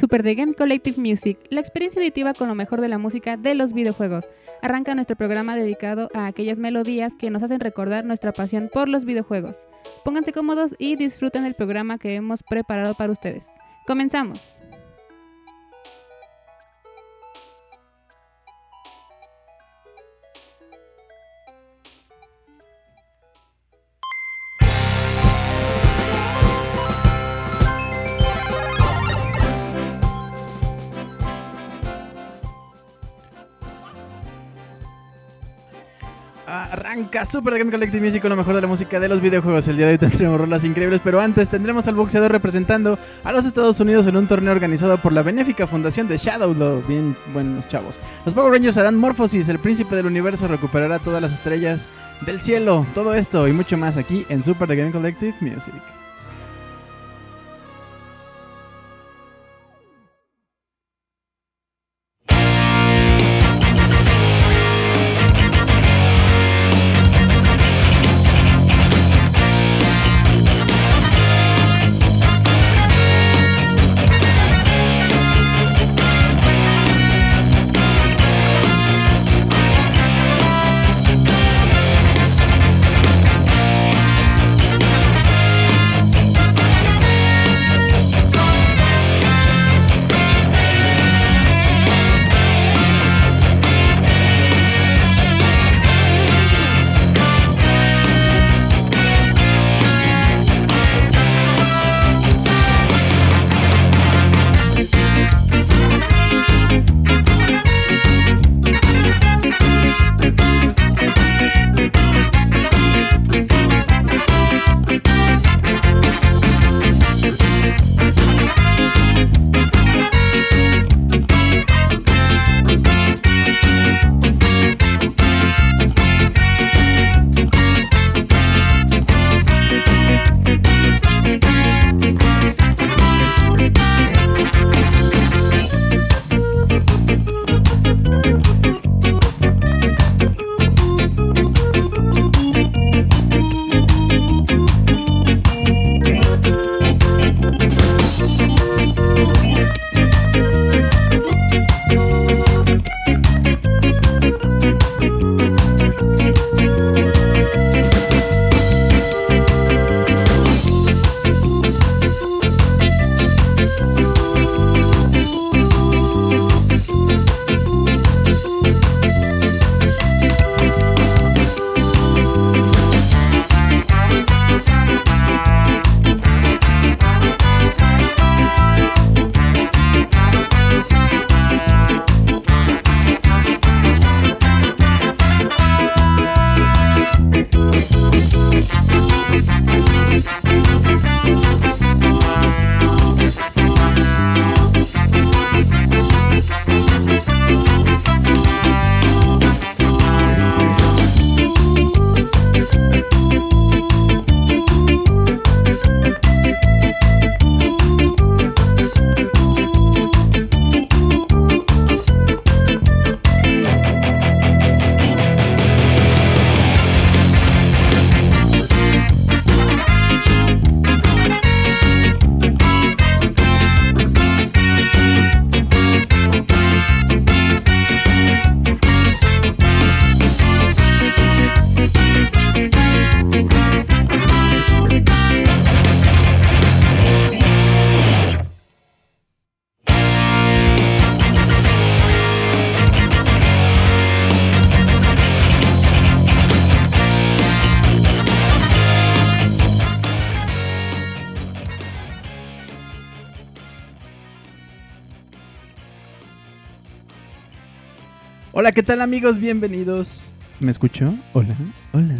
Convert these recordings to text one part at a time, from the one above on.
Super The Game Collective Music, la experiencia auditiva con lo mejor de la música de los videojuegos. Arranca nuestro programa dedicado a aquellas melodías que nos hacen recordar nuestra pasión por los videojuegos. Pónganse cómodos y disfruten el programa que hemos preparado para ustedes. Comenzamos. Super Game Collective Music con lo mejor de la música de los videojuegos. El día de hoy tendremos rolas increíbles, pero antes tendremos al boxeador representando a los Estados Unidos en un torneo organizado por la benéfica fundación de Shadow. Bien buenos chavos. Los Power Rangers harán Morphosis, el príncipe del universo recuperará todas las estrellas del cielo. Todo esto y mucho más aquí en Super The Game Collective Music. Hola, ¿qué tal amigos? Bienvenidos. ¿Me escuchó? Hola, hola.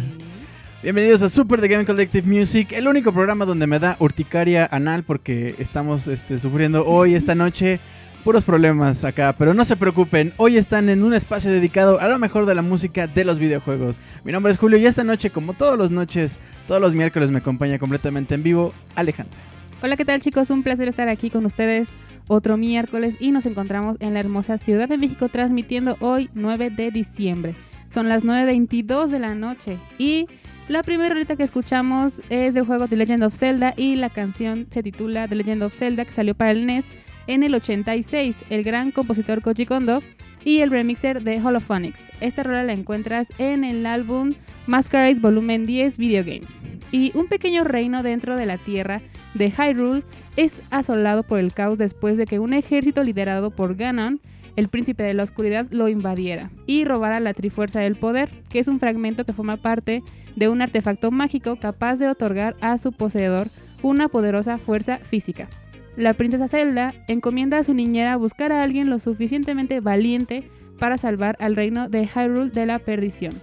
Bienvenidos a Super The Game Collective Music, el único programa donde me da urticaria anal porque estamos este, sufriendo hoy, esta noche, puros problemas acá. Pero no se preocupen, hoy están en un espacio dedicado a lo mejor de la música de los videojuegos. Mi nombre es Julio y esta noche, como todas las noches, todos los miércoles me acompaña completamente en vivo Alejandra. Hola, ¿qué tal chicos? Un placer estar aquí con ustedes otro miércoles y nos encontramos en la hermosa Ciudad de México transmitiendo hoy 9 de diciembre. Son las 9.22 de la noche y la primera ahorita que escuchamos es del juego The Legend of Zelda y la canción se titula The Legend of Zelda que salió para el NES en el 86, el gran compositor Koji Kondo y el remixer de Holophonics. Esta rola la encuentras en el álbum Masquerade Volumen 10 Video Games. Y un pequeño reino dentro de la tierra de Hyrule es asolado por el caos después de que un ejército liderado por Ganon, el príncipe de la oscuridad, lo invadiera y robara la Trifuerza del Poder, que es un fragmento que forma parte de un artefacto mágico capaz de otorgar a su poseedor una poderosa fuerza física. La princesa Zelda encomienda a su niñera buscar a alguien lo suficientemente valiente para salvar al reino de Hyrule de la perdición.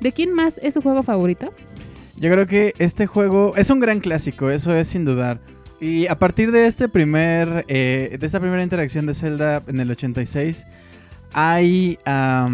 ¿De quién más es su juego favorito? Yo creo que este juego es un gran clásico, eso es sin dudar. Y a partir de este primer, eh, de esta primera interacción de Zelda en el 86, hay... Ah,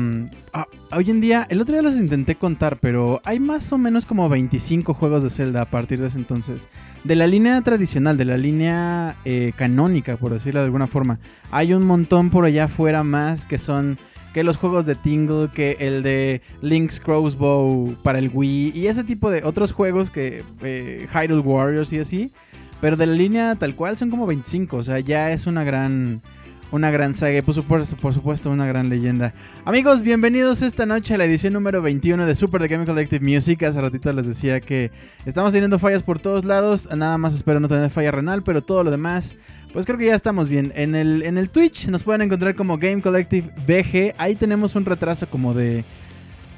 hoy en día, el otro día los intenté contar, pero hay más o menos como 25 juegos de Zelda a partir de ese entonces. De la línea tradicional, de la línea eh, canónica, por decirlo de alguna forma. Hay un montón por allá afuera más que son... Que los juegos de Tingle, que el de Link's Crossbow para el Wii y ese tipo de otros juegos que eh, Hyrule Warriors y así. Pero de la línea tal cual son como 25, o sea, ya es una gran una gran saga y por supuesto, una gran leyenda. Amigos, bienvenidos esta noche a la edición número 21 de Super The Game Collective Music. Hace ratito les decía que estamos teniendo fallas por todos lados. Nada más espero no tener falla renal, pero todo lo demás, pues creo que ya estamos bien. En el, en el Twitch nos pueden encontrar como Game Collective VG. Ahí tenemos un retraso como de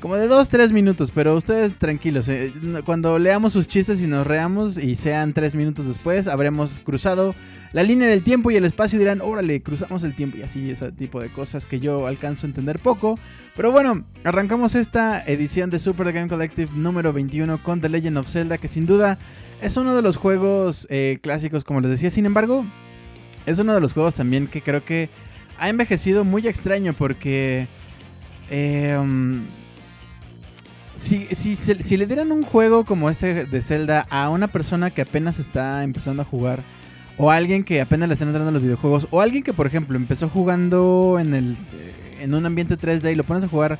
como de 2-3 minutos, pero ustedes tranquilos. Eh, cuando leamos sus chistes y nos reamos y sean 3 minutos después, habremos cruzado la línea del tiempo y el espacio y dirán, órale, cruzamos el tiempo y así, ese tipo de cosas que yo alcanzo a entender poco. Pero bueno, arrancamos esta edición de Super Game Collective número 21 con The Legend of Zelda, que sin duda es uno de los juegos eh, clásicos, como les decía. Sin embargo, es uno de los juegos también que creo que ha envejecido muy extraño porque... Eh, si, si, le dieran un juego como este de Zelda a una persona que apenas está empezando a jugar, o a alguien que apenas le están entrando los videojuegos, o alguien que, por ejemplo, empezó jugando en, el, eh, en un ambiente 3D y lo pones a jugar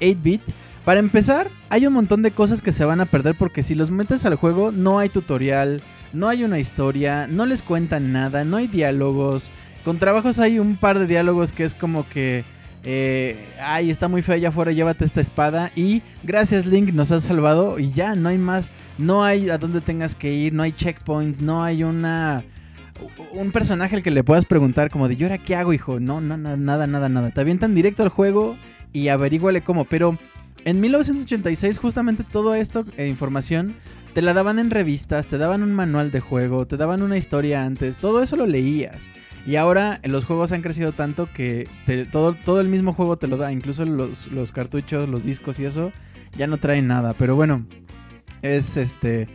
8-bit, para empezar, hay un montón de cosas que se van a perder porque si los metes al juego no hay tutorial, no hay una historia, no les cuentan nada, no hay diálogos. Con trabajos hay un par de diálogos que es como que eh, ay, está muy feo allá afuera, llévate esta espada. Y gracias Link, nos has salvado. Y ya, no hay más. No hay a dónde tengas que ir, no hay checkpoints, no hay una... Un personaje al que le puedas preguntar como de, ¿yo ahora qué hago, hijo? No, no, no nada, nada, nada. Te avientan directo al juego y averíguale cómo. Pero en 1986 justamente todo esto, eh, información, te la daban en revistas, te daban un manual de juego, te daban una historia antes, todo eso lo leías. Y ahora los juegos han crecido tanto que todo, todo el mismo juego te lo da, incluso los, los cartuchos, los discos y eso, ya no traen nada. Pero bueno, es este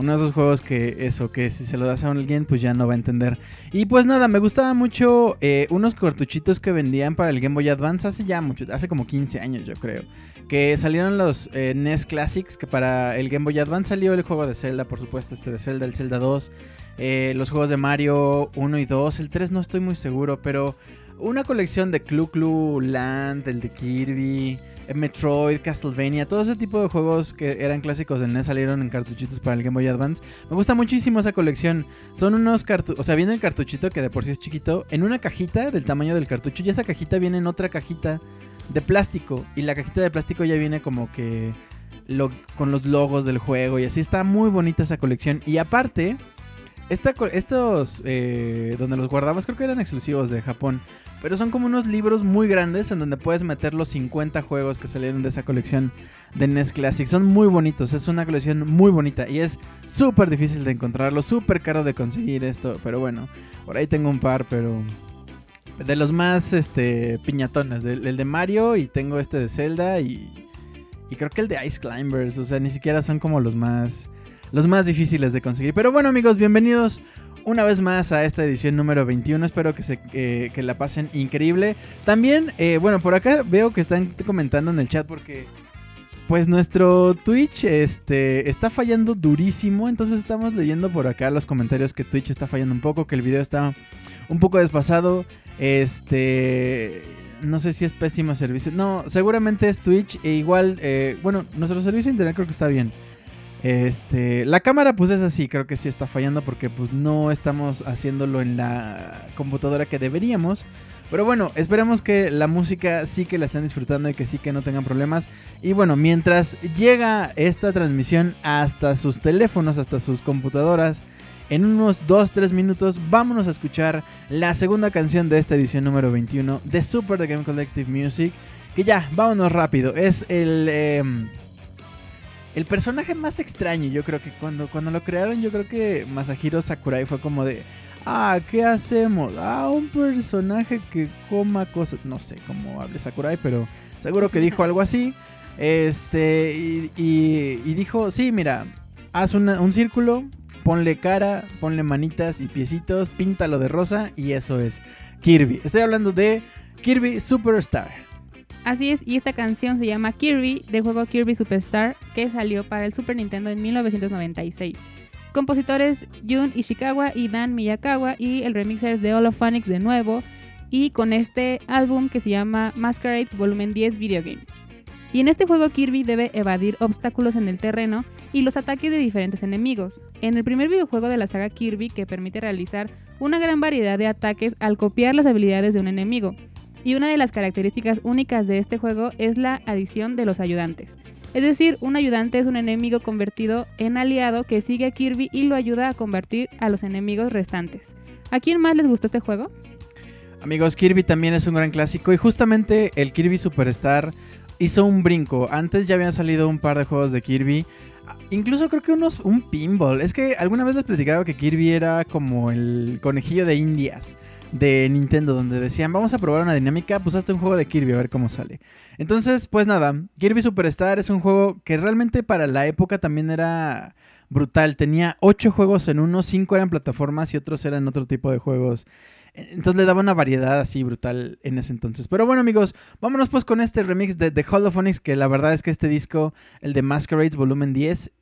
uno de esos juegos que eso, que si se lo das a alguien, pues ya no va a entender. Y pues nada, me gustaba mucho eh, unos cartuchitos que vendían para el Game Boy Advance hace ya mucho, hace como 15 años yo creo. Que salieron los eh, NES Classics, que para el Game Boy Advance salió el juego de Zelda, por supuesto, este de Zelda, el Zelda 2. Eh, los juegos de Mario 1 y 2. El 3 no estoy muy seguro, pero una colección de Clu Clu Land, el de Kirby, eh, Metroid, Castlevania, todo ese tipo de juegos que eran clásicos del NES salieron en cartuchitos para el Game Boy Advance. Me gusta muchísimo esa colección. Son unos cartuchos, o sea, viene el cartuchito que de por sí es chiquito, en una cajita del tamaño del cartucho y esa cajita viene en otra cajita de plástico y la cajita de plástico ya viene como que con los logos del juego y así está muy bonita esa colección y aparte estos eh, donde los guardabas creo que eran exclusivos de Japón. Pero son como unos libros muy grandes en donde puedes meter los 50 juegos que salieron de esa colección de NES Classic. Son muy bonitos, es una colección muy bonita y es súper difícil de encontrarlo, súper caro de conseguir esto. Pero bueno, por ahí tengo un par, pero de los más este, piñatones. el de Mario y tengo este de Zelda y, y creo que el de Ice Climbers. O sea, ni siquiera son como los más los más difíciles de conseguir. Pero bueno amigos, bienvenidos una vez más a esta edición número 21. Espero que, se, eh, que la pasen increíble. También, eh, bueno, por acá veo que están comentando en el chat porque... Pues nuestro Twitch este, está fallando durísimo, entonces estamos leyendo por acá los comentarios que Twitch está fallando un poco, que el video está un poco desfasado. Este, no sé si es pésimo servicio. No, seguramente es Twitch e igual, eh, bueno, nuestro servicio de internet creo que está bien. Este, la cámara pues es así, creo que sí está fallando porque pues no estamos haciéndolo en la computadora que deberíamos. Pero bueno, esperemos que la música sí que la estén disfrutando y que sí que no tengan problemas. Y bueno, mientras llega esta transmisión hasta sus teléfonos, hasta sus computadoras, en unos 2-3 minutos vámonos a escuchar la segunda canción de esta edición número 21 de Super The Game Collective Music. Que ya, vámonos rápido. Es el... Em, el personaje más extraño, yo creo que cuando, cuando lo crearon, yo creo que Masahiro Sakurai fue como de, ah, ¿qué hacemos? Ah, un personaje que coma cosas, no sé cómo hable Sakurai, pero seguro que dijo algo así. Este, y, dijo, sí, mira, haz un círculo, ponle cara, ponle manitas y piecitos, píntalo de rosa y eso es Kirby. Estoy hablando de Kirby Superstar. Así es, y esta canción se llama Kirby del juego Kirby Superstar que salió para el Super Nintendo en 1996. Compositores Jun Ishikawa y Dan Miyakawa y el remixer es de Holophonics de nuevo y con este álbum que se llama Masquerades Volumen 10 Video Games. Y en este juego Kirby debe evadir obstáculos en el terreno y los ataques de diferentes enemigos. En el primer videojuego de la saga Kirby que permite realizar una gran variedad de ataques al copiar las habilidades de un enemigo, y una de las características únicas de este juego es la adición de los ayudantes. Es decir, un ayudante es un enemigo convertido en aliado que sigue a Kirby y lo ayuda a convertir a los enemigos restantes. ¿A quién más les gustó este juego? Amigos, Kirby también es un gran clásico y justamente el Kirby Superstar hizo un brinco. Antes ya habían salido un par de juegos de Kirby. Incluso creo que unos, un pinball. Es que alguna vez les platicaba que Kirby era como el conejillo de indias de Nintendo donde decían, vamos a probar una dinámica, pues hazte un juego de Kirby a ver cómo sale. Entonces, pues nada, Kirby Superstar es un juego que realmente para la época también era brutal. Tenía 8 juegos en uno, 5 eran plataformas y otros eran otro tipo de juegos. Entonces le daba una variedad así brutal en ese entonces. Pero bueno amigos, vámonos pues con este remix de The Holophonics, que la verdad es que este disco, el de Masquerades Volumen 10,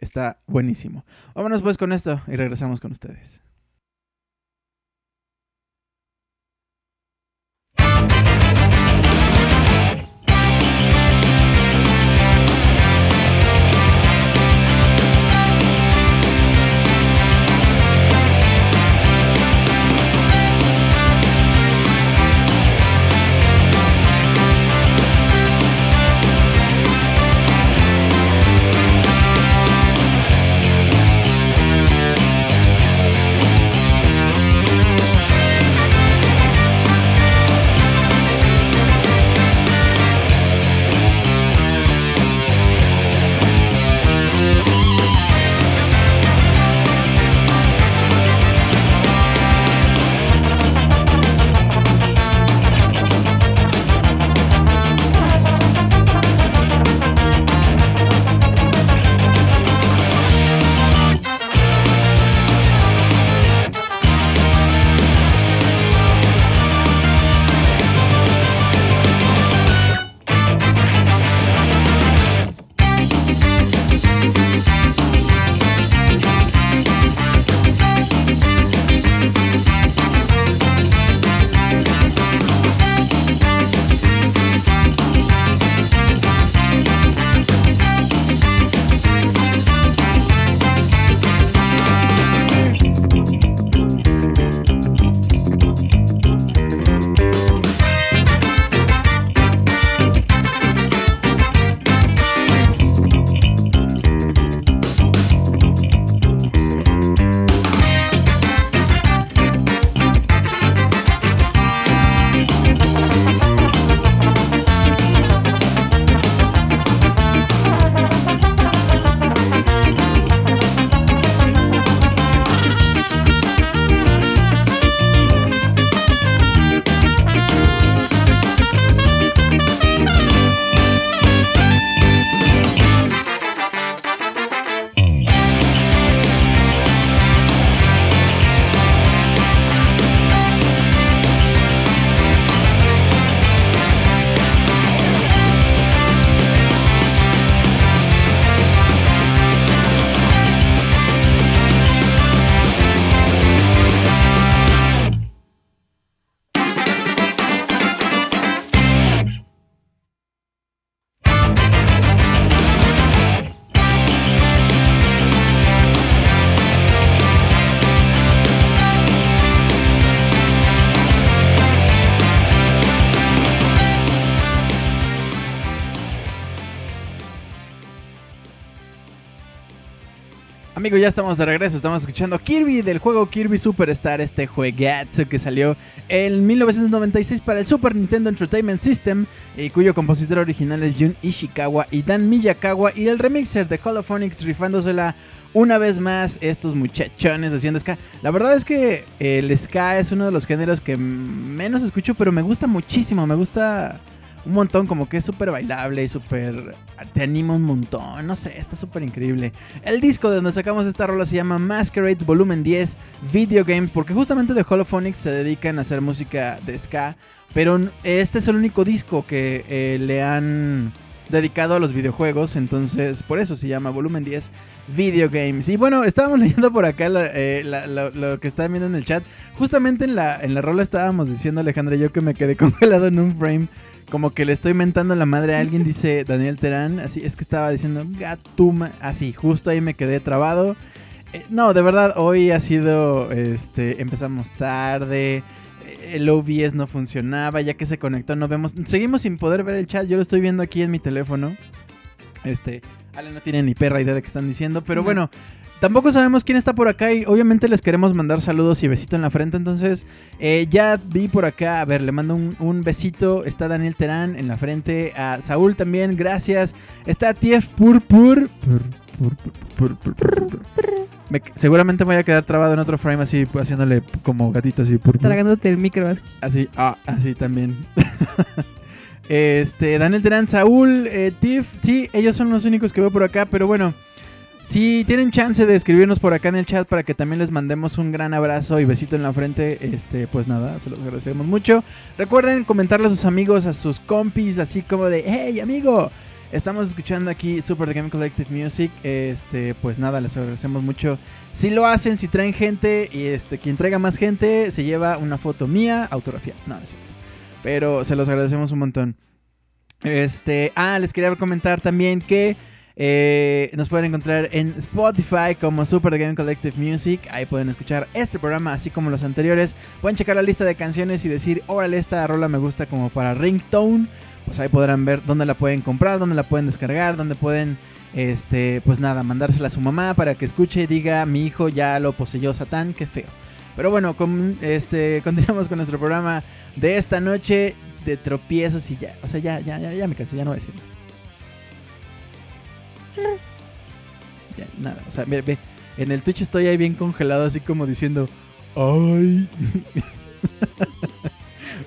está buenísimo. Vámonos pues con esto y regresamos con ustedes. Amigos, ya estamos de regreso. Estamos escuchando Kirby del juego Kirby Superstar, este juegazo que salió en 1996 para el Super Nintendo Entertainment System y cuyo compositor original es Jun Ishikawa y Dan Miyakawa y el remixer de Holophonics rifándosela una vez más estos muchachones haciendo ska. La verdad es que el ska es uno de los géneros que menos escucho, pero me gusta muchísimo. Me gusta un montón, como que es súper bailable y súper... Te anima un montón, no sé, está súper increíble. El disco de donde sacamos esta rola se llama Masquerades Volumen 10 Video Games, porque justamente de Holophonics se dedican a hacer música de ska, pero este es el único disco que eh, le han dedicado a los videojuegos, entonces por eso se llama Volumen 10 Video Games. Y bueno, estábamos leyendo por acá eh, lo que estaban viendo en el chat. Justamente en la, en la rola estábamos diciendo Alejandra yo que me quedé congelado en un frame como que le estoy mentando la madre a alguien, dice Daniel Terán. Así es que estaba diciendo Gatuma. Así, justo ahí me quedé trabado. Eh, no, de verdad, hoy ha sido. Este, empezamos tarde. Eh, el OBS no funcionaba. Ya que se conectó, no vemos. Seguimos sin poder ver el chat. Yo lo estoy viendo aquí en mi teléfono. Este. Ale no tiene ni perra idea de qué están diciendo. Pero bueno, Tampoco sabemos quién está por acá y obviamente les queremos mandar saludos y besito en la frente. Entonces, eh, ya vi por acá, a ver, le mando un, besito. Está Daniel Terán en la frente. A Saúl también, gracias. Está Tief Purpur. seguramente me voy a quedar trabado en otro frame así, haciéndole como gatito así. Tragándote el micro. Así, ah, así también. este, Daniel Terán, Saúl, eh, Tiff, sí, ellos son los únicos que veo por acá, pero bueno. Si tienen chance de escribirnos por acá en el chat para que también les mandemos un gran abrazo y besito en la frente, este, pues nada, se los agradecemos mucho. Recuerden comentarle a sus amigos, a sus compis, así como de, hey amigo, estamos escuchando aquí Super The Game Collective Music. Este, pues nada, les agradecemos mucho. Si lo hacen, si traen gente y este, quien traiga más gente se lleva una foto mía, autografía. No, es cierto. Pero se los agradecemos un montón. Este, ah, les quería comentar también que eh, nos pueden encontrar en Spotify como Super Game Collective Music. Ahí pueden escuchar este programa, así como los anteriores. Pueden checar la lista de canciones y decir, órale, esta rola me gusta como para ringtone. Pues ahí podrán ver dónde la pueden comprar, dónde la pueden descargar, dónde pueden, este, pues nada, mandársela a su mamá para que escuche y diga, mi hijo ya lo poseyó Satán, qué feo. Pero bueno, este, continuamos con nuestro programa de esta noche de tropiezos y ya, o sea, ya, ya, ya, ya me cansé, ya no voy a decir. O sea, ve, ve, en el Twitch estoy ahí bien congelado, así como diciendo, ¡ay!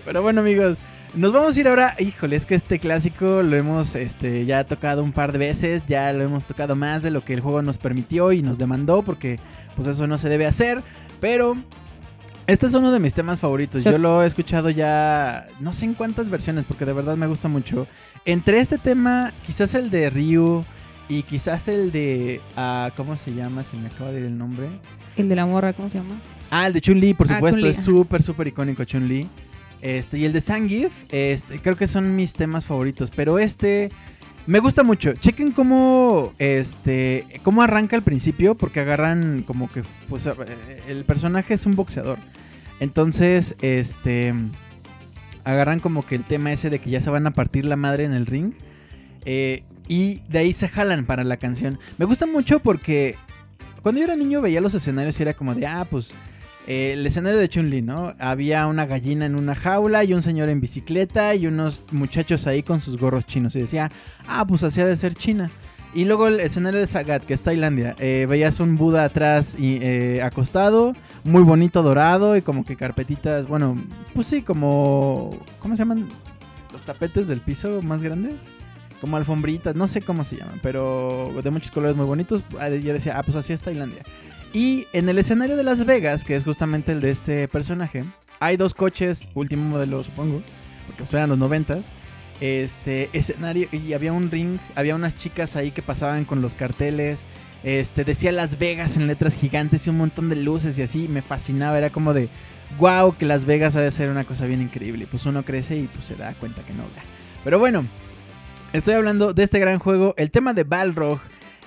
Pero bueno, amigos, nos vamos a ir ahora. Híjole, es que este clásico lo hemos este, ya tocado un par de veces, ya lo hemos tocado más de lo que el juego nos permitió y nos demandó, porque pues eso no se debe hacer. Pero este es uno de mis temas favoritos. Yo lo he escuchado ya no sé en cuántas versiones, porque de verdad me gusta mucho. Entre este tema, quizás el de Ryu. Y quizás el de. Uh, ¿Cómo se llama? Se me acaba de ir el nombre. El de la morra, ¿cómo se llama? Ah, el de Chun-Li, por ah, supuesto. es súper, súper icónico Chun-Li. Este, y el de Sangif, este, creo que son mis temas favoritos. Pero este. Me gusta mucho. Chequen cómo. Este. cómo arranca al principio. Porque agarran como que. Pues el personaje es un boxeador. Entonces, este. Agarran como que el tema ese de que ya se van a partir la madre en el ring. Eh, y de ahí se jalan para la canción. Me gusta mucho porque cuando yo era niño veía los escenarios y era como de, ah, pues eh, el escenario de Chun-Li, ¿no? Había una gallina en una jaula y un señor en bicicleta y unos muchachos ahí con sus gorros chinos. Y decía, ah, pues hacía de ser China. Y luego el escenario de Sagat, que es Tailandia. Eh, veías un Buda atrás y, eh, acostado, muy bonito, dorado y como que carpetitas, bueno, pues sí, como... ¿Cómo se llaman? Los tapetes del piso más grandes como alfombritas, no sé cómo se llaman, pero de muchos colores muy bonitos. Ah, yo decía, ah, pues así es Tailandia. Y en el escenario de Las Vegas, que es justamente el de este personaje, hay dos coches, último modelo supongo, porque los noventas. Este escenario, y había un ring, había unas chicas ahí que pasaban con los carteles. Este decía Las Vegas en letras gigantes y un montón de luces y así, me fascinaba, era como de wow, que Las Vegas ha de ser una cosa bien increíble. Pues uno crece y pues se da cuenta que no. Pero bueno, Estoy hablando de este gran juego, el tema de Balrog,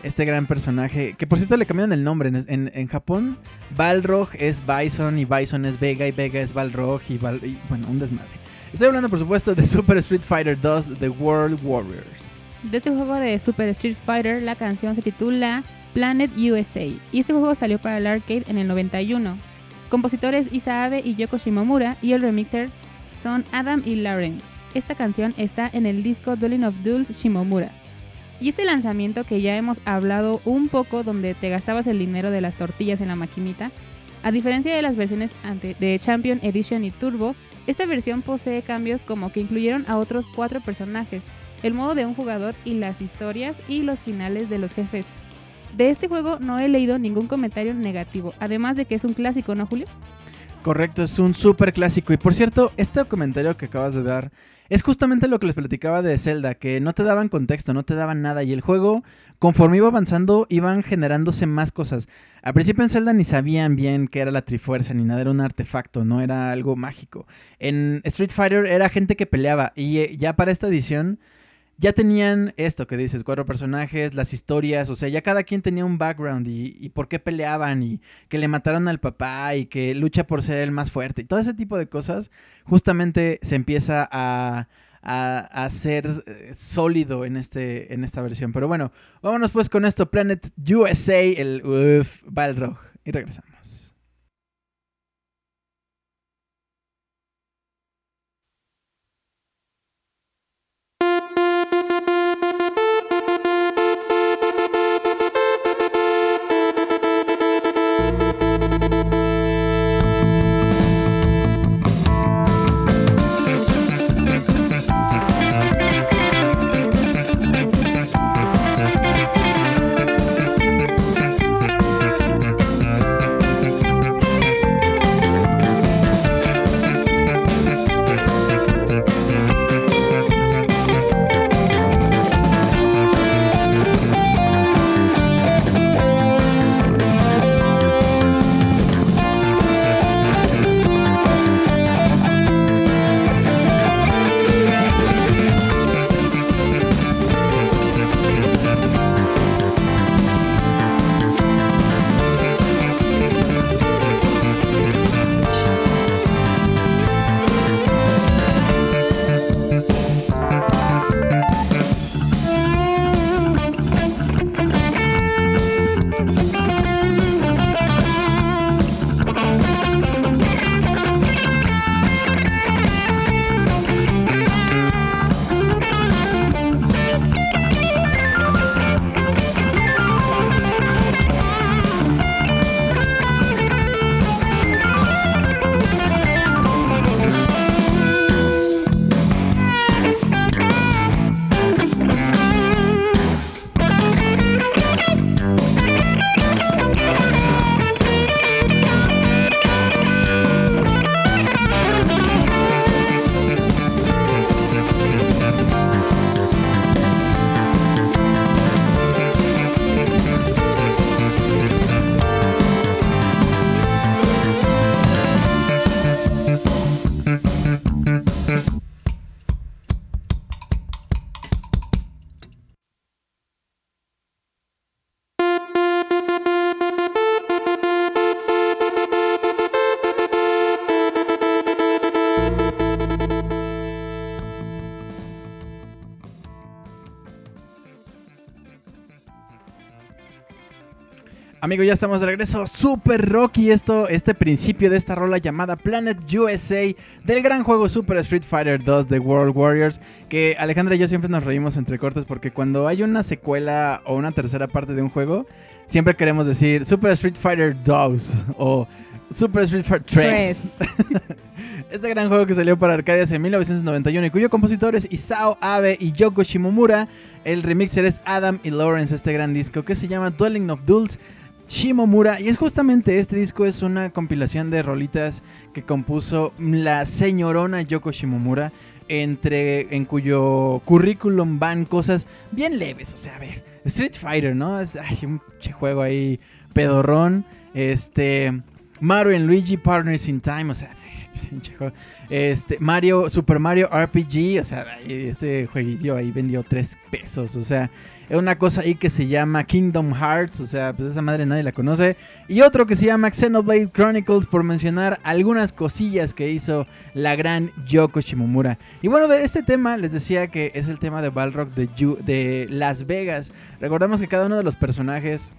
este gran personaje, que por cierto le cambiaron el nombre. En, Japón, Balrog es Bison y Bison es Vega y Vega es Balrog y, bueno, un desmadre. Estoy hablando por supuesto de Super Street Fighter 2 The World Warriors. De este juego de Super Street Fighter, la canción se titula Planet USA, y este juego salió para el arcade en el 91. Compositores Isa Abe y Yoko Shimomura, y el remixer son Adam y Lawrence. Esta canción está en el disco Dueling of Duels Shimomura. Y este lanzamiento que ya hemos hablado un poco donde te gastabas el dinero de las tortillas en la maquinita, a diferencia de las versiones de Champion Edition y Turbo, esta versión posee cambios como que incluyeron a otros cuatro personajes, el modo de un jugador y las historias y los finales de los jefes. De este juego no he leído ningún comentario negativo, además de que es un clásico, ¿no, Julio? Correcto, es un súper clásico. Y por cierto, este comentario que acabas de dar es justamente lo que les platicaba de Zelda, que no te daban contexto, no te daban nada. Y el juego, conforme iba avanzando, iban generándose más cosas. Al principio en Zelda ni sabían bien qué era la Trifuerza, ni nada, era un artefacto, no era algo mágico. En Street Fighter era gente que peleaba. Y eh, ya para esta edición ya tenían esto que dices, cuatro personajes, las historias, o sea, ya cada quien tenía un background y, por qué peleaban y que le mataron al papá y que lucha por ser el más fuerte y todo ese tipo de cosas, justamente se empieza a, a, ser eh, sólido en, este, en esta versión. Pero bueno, vámonos pues con esto, Planet USA, el Balrog, y regresamos. Amigos, ya estamos de regreso. Super Rocky esto, este principio de esta rola llamada Planet USA del gran juego Super Street Fighter 2 de World Warriors. Que Alejandra y yo siempre nos reímos entre cortes porque cuando hay una secuela o una tercera parte de un juego, siempre queremos decir Super Street Fighter 2 o Super Street Fighter 3. este gran juego que salió para arcades en 1991 y cuyo compositor es Isao Abe y Yoko Shimomura. El remixer es Adam y Lawrence, este gran disco que se llama Dwelling of Duels Shimomura. Y es justamente este disco, es una compilación de rolitas que compuso la señorona Yoko Shimomura. Entre, en cuyo currículum van cosas bien leves. O sea, a ver, Street Fighter, ¿no? Es un juego ahí pedorrón. Este. Mario and Luigi Partners in Time. O sea, este, Mario, Super Mario RPG, o sea, este jueguillo ahí vendió 3 pesos, o sea, es una cosa ahí que se llama Kingdom Hearts, o sea, pues esa madre nadie la conoce. Y otro que se llama Xenoblade Chronicles, por mencionar algunas cosillas que hizo la gran Yoko Shimomura. Y bueno, de este tema les decía que es el tema de Balrog de, de Las Vegas. Recordamos que cada uno de los personajes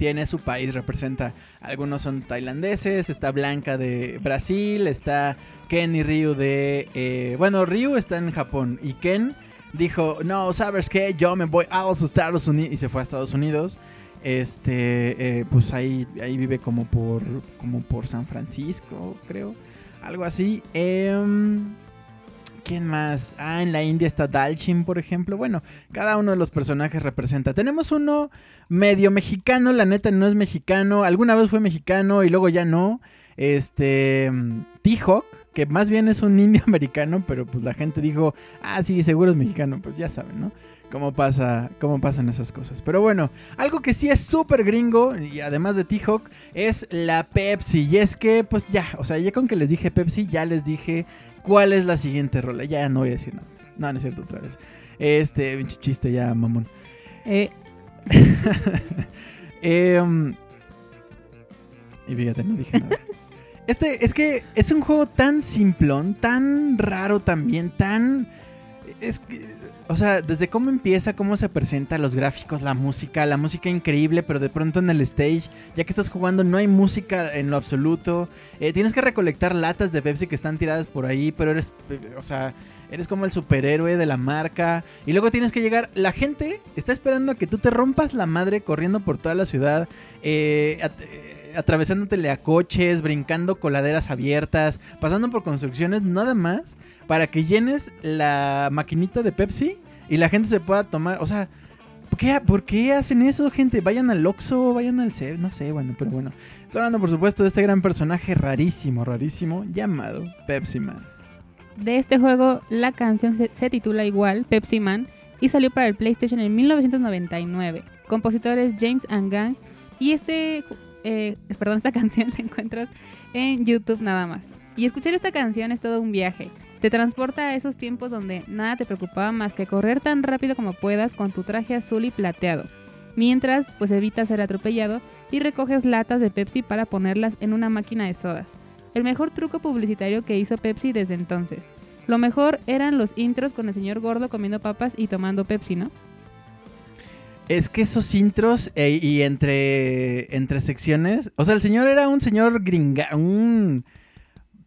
tiene su país, representa. Algunos son tailandeses, está Blanca de Brasil, está Ken y Ryu de... eh, bueno, Ryu está en Japón y Ken dijo, no, ¿sabes qué? Yo me voy a los Estados Unidos y se fue a Estados Unidos. Este, eh, pues ahí, ahí vive como por, como por San Francisco, creo. Algo así. Em, ¿Quién más? Ah, en la India está Dalchin, por ejemplo. Bueno, cada uno de los personajes representa. Tenemos uno medio mexicano, la neta no es mexicano. Alguna vez fue mexicano y luego ya no. Este. mm, T-Hawk, que más bien es un indio americano, pero pues la gente dijo, ah, sí, seguro es mexicano. Pues ya saben, ¿no? Cómo, pasa, cómo pasan esas cosas. Pero bueno, algo que sí es súper gringo, y además de T-Hawk, es la Pepsi. Y es que, pues ya, o sea, ya con que les dije Pepsi, ya les dije cuál es la siguiente rola. Ya no voy a decir nada. No, no es cierto otra vez. Este, pinche chiste ya, mamón. Eh, Em, y fíjate, no dije nada. Este, es que es un juego tan simplón, tan raro también, tan... Es que, o sea, desde cómo empieza, cómo se presenta, los gráficos, la música, la música increíble, pero de pronto en el stage, ya que estás jugando, no hay música en lo absoluto. Eh, tienes que recolectar latas de Pepsi que están tiradas por ahí, pero eres, eh, o sea, eres como el superhéroe de la marca. Y luego tienes que llegar, la gente está esperando a que tú te rompas la madre corriendo por toda la ciudad, eh, eh, atravesándotele a coches, brincando coladeras abiertas, pasando por construcciones, nada más para que llenes la maquinita de Pepsi y la gente se pueda tomar, o sea, ¿por qué, por qué hacen eso, gente? Vayan al Oxxo, vayan al CEP, no sé, bueno, pero bueno. Estoy hablando, por supuesto, de este gran personaje rarísimo, rarísimo, llamado Pepsi Man. de este juego, la canción se, se titula igual, Pepsi Man, y salió para el PlayStation en 1999. Compositores James and Gang. Y este, eh, perdón, esta canción la encuentras en YouTube nada más. Y escuchar esta canción es todo un viaje. Te transporta a esos tiempos donde nada te preocupaba más que correr tan rápido como puedas con tu traje azul y plateado. Mientras, pues evitas ser atropellado y recoges latas de Pepsi para ponerlas en una máquina de sodas. El mejor truco publicitario que hizo Pepsi desde entonces. Lo mejor eran los intros con el señor gordo comiendo papas y tomando Pepsi, ¿no? Es que esos intros eh, y entre, entre secciones, o sea, el señor era un señor gringa, un...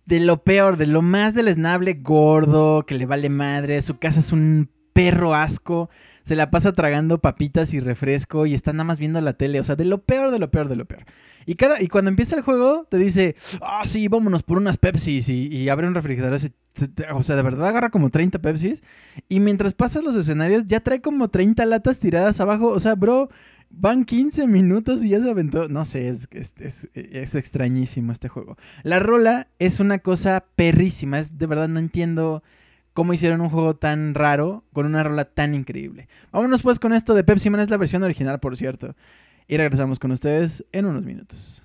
De lo peor, de lo más deleznable, gordo, que le vale madre, su casa es un perro asco, se la pasa tragando papitas y refresco y está nada más viendo la tele, o sea, de lo peor, de lo peor, de lo peor. Y, cada, y cuando empieza el juego, te dice, ah, sí, vámonos por unas Pepsis y, abre un refrigerador, o sea, de verdad agarra como 30 Pepsis y mientras pasas los escenarios ya trae como 30 latas tiradas abajo, o sea, bro, van 15 minutos y ya se aventó, no sé, es, es, es- extrañísimo este juego. La rola es una cosa perrísima, es de verdad no entiendo cómo hicieron un juego tan raro con una rola tan increíble. Vámonos pues con esto de Pepsi Man, es la versión original, por cierto. Y regresamos con ustedes en unos minutos.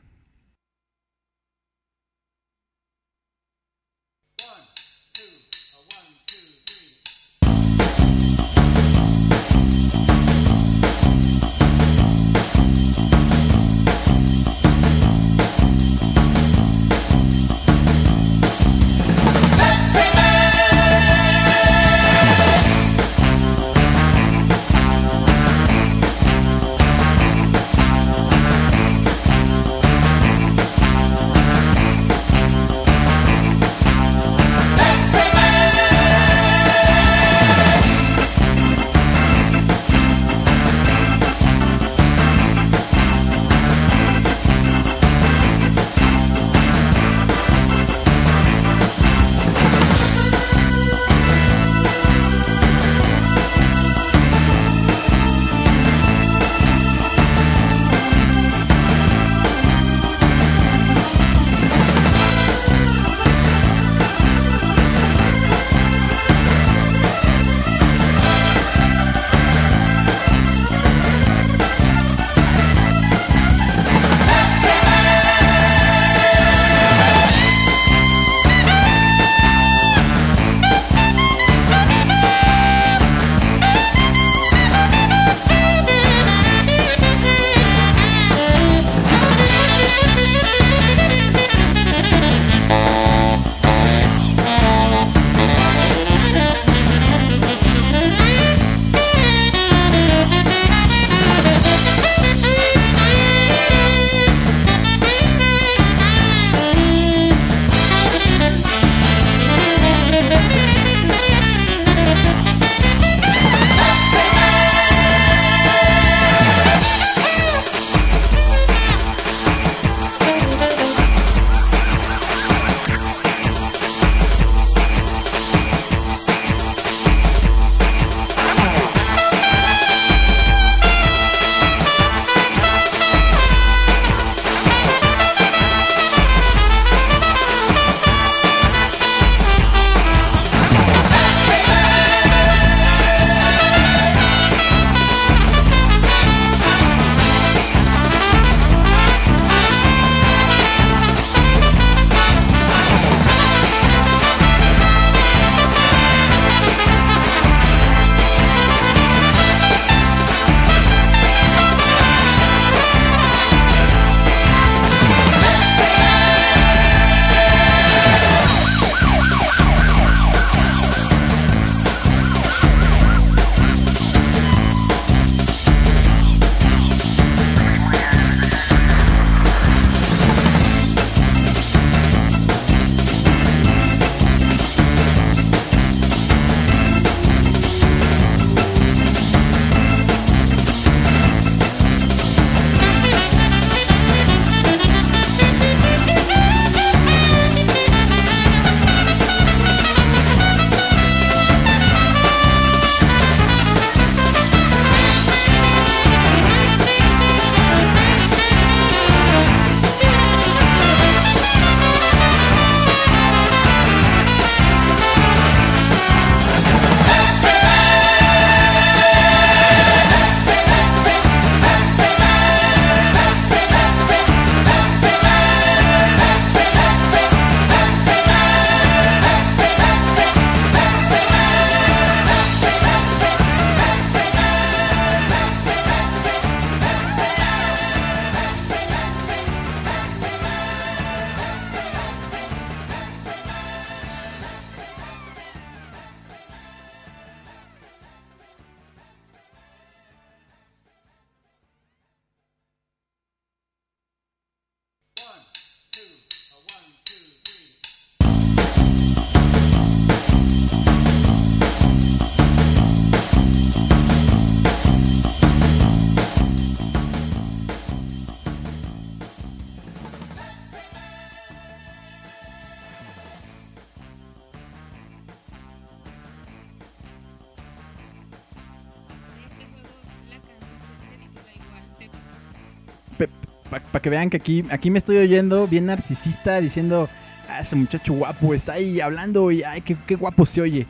Que vean que aquí, aquí me estoy oyendo bien narcisista diciendo, ah, ese muchacho guapo está ahí hablando y ay, qué, qué guapo se oye.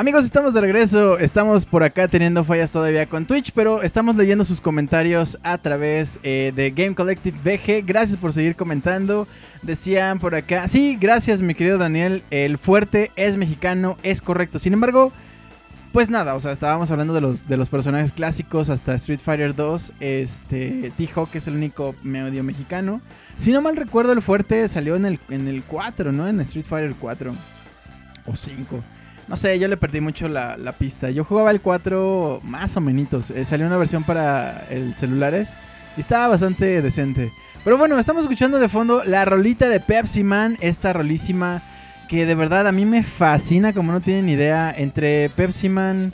Amigos, estamos de regreso. Estamos por acá teniendo fallas todavía con Twitch, pero estamos leyendo sus comentarios a través eh, de Game Collective VG. Gracias por seguir comentando. Decían por acá, sí, gracias mi querido Daniel. El fuerte es mexicano, es correcto. Sin embargo, pues nada, o sea, estábamos hablando de los, de los personajes clásicos hasta Street Fighter 2. Este, T-Hawk es el único medio mexicano. Si no mal recuerdo, el fuerte salió en el, en el 4, ¿no? En Street Fighter 4 o 5. No sé, yo le perdí mucho la, pista. Yo jugaba el 4 más o menos. Eh, salió una versión para el celulares y estaba bastante decente. Pero bueno, estamos escuchando de fondo la rolita de Pepsi Man, esta rolísima que de verdad a mí me fascina, como no tienen idea, entre Pepsi Man,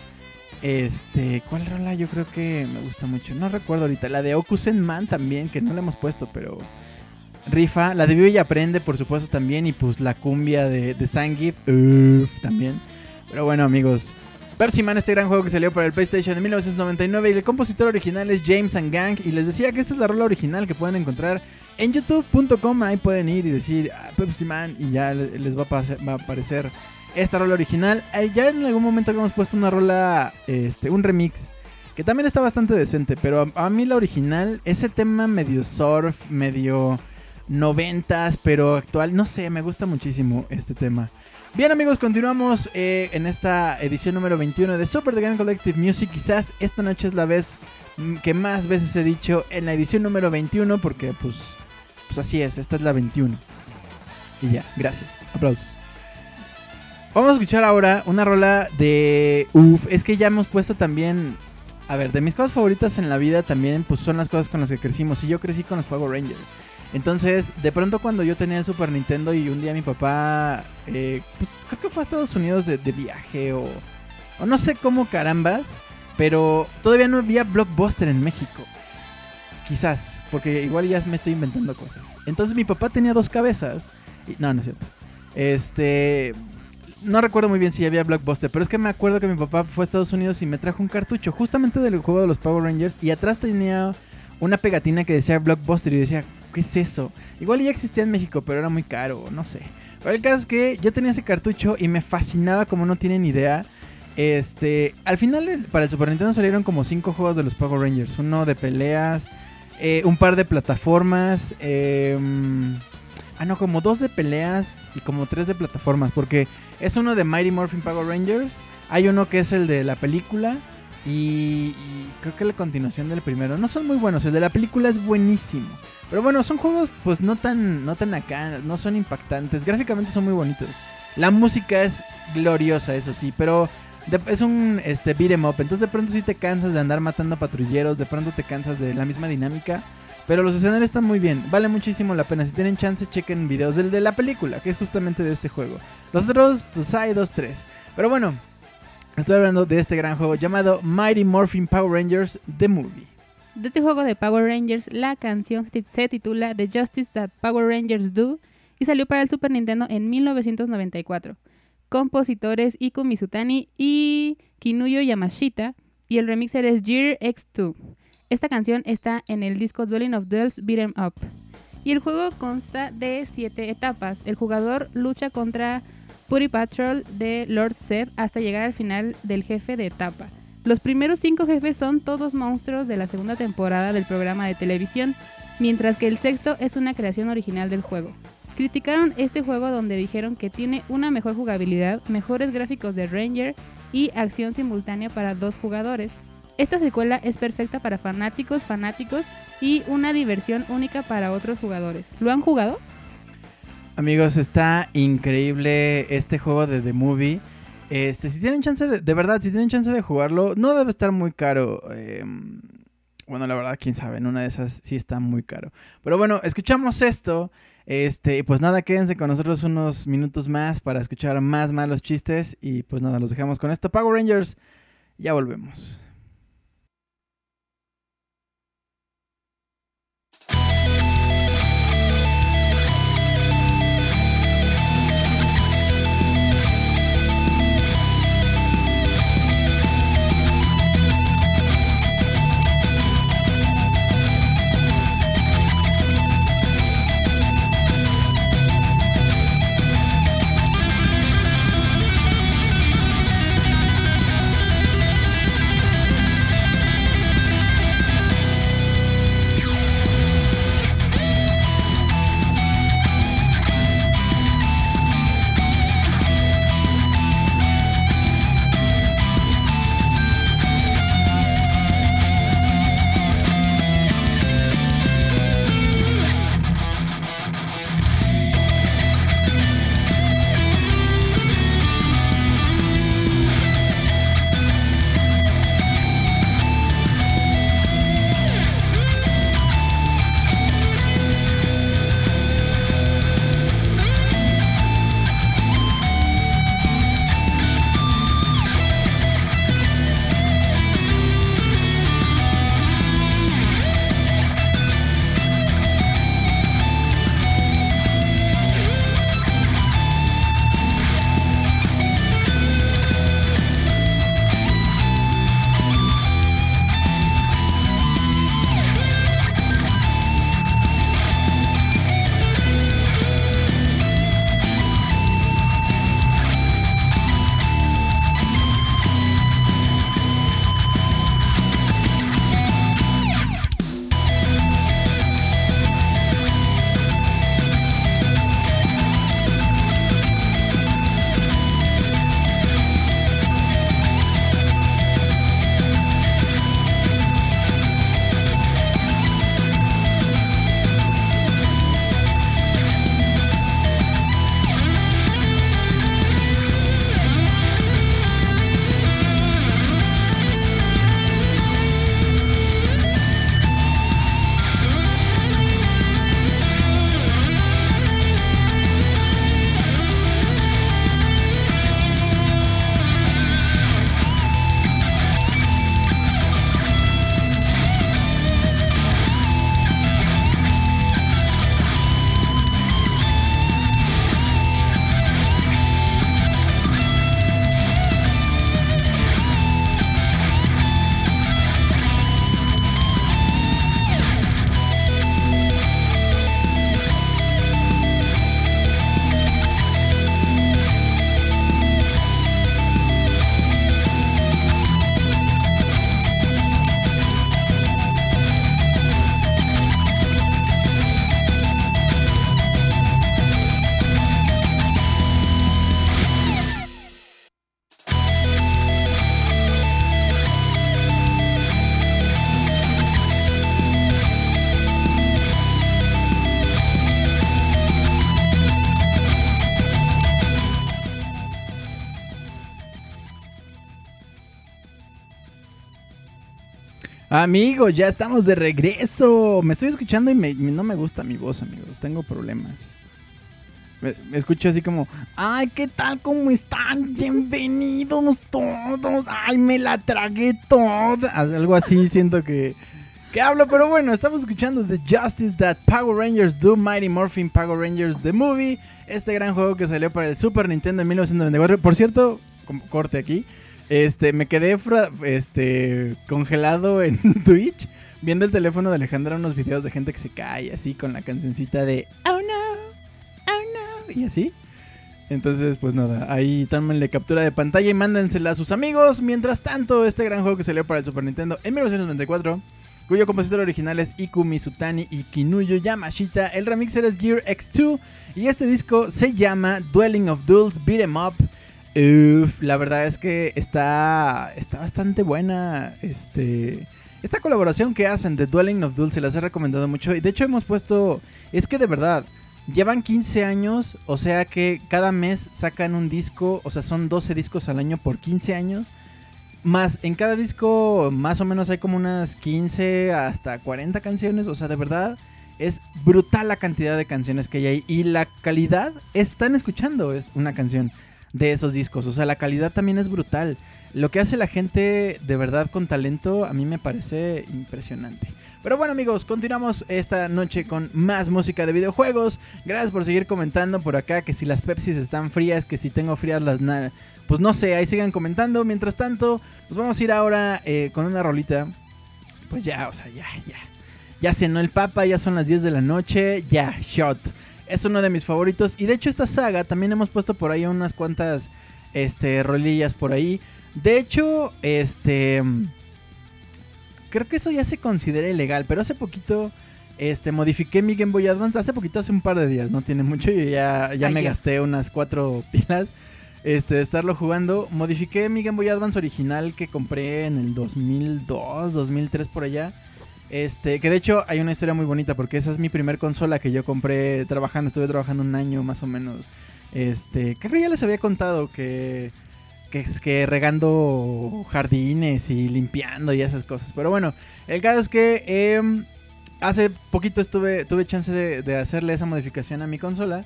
este, ¿cuál rola? Yo creo que me gusta mucho, no recuerdo ahorita, la de Okusen Man también, que no la hemos puesto, pero rifa, la de Vive y Aprende, por supuesto también, y pues la cumbia de, de Sangif, también. Pero bueno, amigos. Percy Man, este gran juego que salió para el PlayStation en 1999 y el compositor original es James and Gang y les decía que esta es la rola original que pueden encontrar en youtube.com, ahí pueden ir y decir ah, Pepsi Man y ya les va a, aparecer esta rola original. Ya en algún momento habíamos puesto una rola, este, un remix que también está bastante decente, pero a, a mí la original, ese tema medio surf, medio noventas, pero actual, no sé, me gusta muchísimo este tema. Bien amigos, continuamos eh, en esta edición número 21 de Super The Game Collective Music. Quizás esta noche es la vez mm, que más veces he dicho en la edición número 21 porque pues, pues así es, esta es la 21. Y ya, gracias. Aplausos. Vamos a escuchar ahora una rola de... Uf, es que ya hemos puesto también... A ver, de mis cosas favoritas en la vida también pues son las cosas con las que crecimos. Y yo crecí con los Power Rangers. Entonces, de pronto cuando yo tenía el Super Nintendo y un día mi papá, eh, pues creo que fue a Estados Unidos de, viaje o, o, no sé cómo carambas, pero todavía no había Blockbuster en México. Quizás, porque igual ya me estoy inventando cosas. Entonces mi papá tenía dos cabezas. Y, no, no es cierto. Este, no recuerdo muy bien si había Blockbuster, pero es que me acuerdo que mi papá fue a Estados Unidos y me trajo un cartucho justamente del juego de los Power Rangers y atrás tenía una pegatina que decía Blockbuster y decía, ¿qué es eso? Igual ya existía en México, pero era muy caro, no sé. Pero el caso es que yo tenía ese cartucho y me fascinaba como no tienen idea. Este, al final para el Super Nintendo salieron como cinco juegos de los Power Rangers. Uno de peleas, eh, un par de plataformas, em, ah no, como dos de peleas y como tres de plataformas. Porque es uno de Mighty Morphin Power Rangers. Hay uno que es el de la película. Y, creo que la continuación del primero no son muy buenos. El de la película es buenísimo. Pero bueno, son juegos pues no tan, no tan acá, no son impactantes. Gráficamente son muy bonitos. La música es gloriosa, eso sí, pero es un este, beat em up. Entonces de pronto sí te cansas de andar matando patrulleros, de pronto te cansas de la misma dinámica. Pero los escenarios están muy bien, vale muchísimo la pena. Si tienen chance, chequen videos del de la película, que es justamente de este juego. Los otros, pues hay dos, tres. Pero bueno, Estoy hablando de este gran juego llamado Mighty Morphin Power Rangers The Movie. De este juego de Power Rangers, la canción se titula The Justice That Power Rangers Do y salió para el Super Nintendo en 1994. Compositores Iku Mizutani y Kinuyo Yamashita y el remixer es Gear X2. Esta canción está en el disco Dwelling of Duels Beat 'em Up. Y el juego consta de 7 etapas. El jugador lucha contra Puri Patrol de Lord Zed hasta llegar al final del jefe de etapa. Los primeros cinco jefes son todos monstruos de la segunda temporada del programa de televisión, mientras que el sexto es una creación original del juego. Criticaron este juego donde dijeron que tiene una mejor jugabilidad, mejores gráficos de Ranger y acción simultánea para dos jugadores. Esta secuela es perfecta para fanáticos, fanáticos y una diversión única para otros jugadores. ¿Lo han jugado? Amigos, está increíble este juego de The Movie. Este, si tienen chance de, de verdad, si tienen chance de jugarlo, no debe estar muy caro. Em, bueno, la verdad, quién sabe, en una de esas sí está muy caro. Pero bueno, escuchamos esto. Este, pues nada, quédense con nosotros unos minutos más para escuchar más malos chistes. Y pues nada, los dejamos con esto. Power Rangers, ya volvemos. Amigos, ya estamos de regreso. Me estoy escuchando y no me gusta mi voz, amigos. Tengo problemas. Me, escucho así como, ay, ¿qué tal? ¿Cómo están? Bienvenidos todos. Ay, me la tragué toda. Algo así, siento que, que hablo, pero bueno, estamos escuchando The Justice That Power Rangers Do Mighty Morphin Power Rangers The Movie. Este gran juego que salió para el Super Nintendo en 1994. Por cierto, corte aquí. Este, me quedé este, congelado en Twitch viendo el teléfono de Alejandra unos videos de gente que se cae así con la cancioncita de Oh no, oh no, y así. Entonces, pues nada, ahí tómenle captura de pantalla y mándensela a sus amigos. Mientras tanto, este gran juego que salió para el Super Nintendo en 1994, cuyo compositor original es Iku Mizutani y Kinuyo Yamashita, el remixer es Gear X2 y este disco se llama Dwelling of Duels Beat 'em Up Uf, la verdad es que está, está bastante buena. Este, esta colaboración que hacen de Dwelling of Duel se las he recomendado mucho. Y de hecho hemos puesto. Es que de verdad, llevan 15 años. O sea que cada mes sacan un disco. O sea, son 12 discos al año por 15 años. Más en cada disco, más o menos hay como unas 15 hasta 40 canciones. O sea, de verdad. Es brutal la cantidad de canciones que hay ahí. Y la calidad, están escuchando es una canción de esos discos. O sea, la calidad también es brutal. Lo que hace la gente de verdad con talento a mí me parece impresionante. Pero bueno amigos, continuamos esta noche con más música de videojuegos. Gracias por seguir comentando por acá que si las Pepsis están frías, que si tengo frías las... Pues no sé, ahí sigan comentando. Mientras tanto, nos vamos a ir ahora eh, con una rolita. Pues ya, o sea, ya, ya. Ya cenó el papa, ya son las 10 de la noche, ya, shot es uno de mis favoritos. Y de hecho esta saga también hemos puesto por ahí unas cuantas este, rolillas por ahí. De hecho, este... Creo que eso ya se considera ilegal, pero hace poquito... Este, modifiqué mi Game Boy Advance hace poquito, hace un par de días, no tiene mucho, y ya, ya me gasté unas cuatro pilas este, de estarlo jugando. Modifiqué mi Game Boy Advance original que compré en el 2002, 2003 por allá. Este, que de hecho hay una historia muy bonita porque esa es mi primer consola que yo compré trabajando, estuve trabajando un año más o menos. Este, creo que ya les había contado que que es que regando jardines y limpiando y esas cosas. Pero bueno, el caso es que em, hace poquito estuve tuve chance de, hacerle esa modificación a mi consola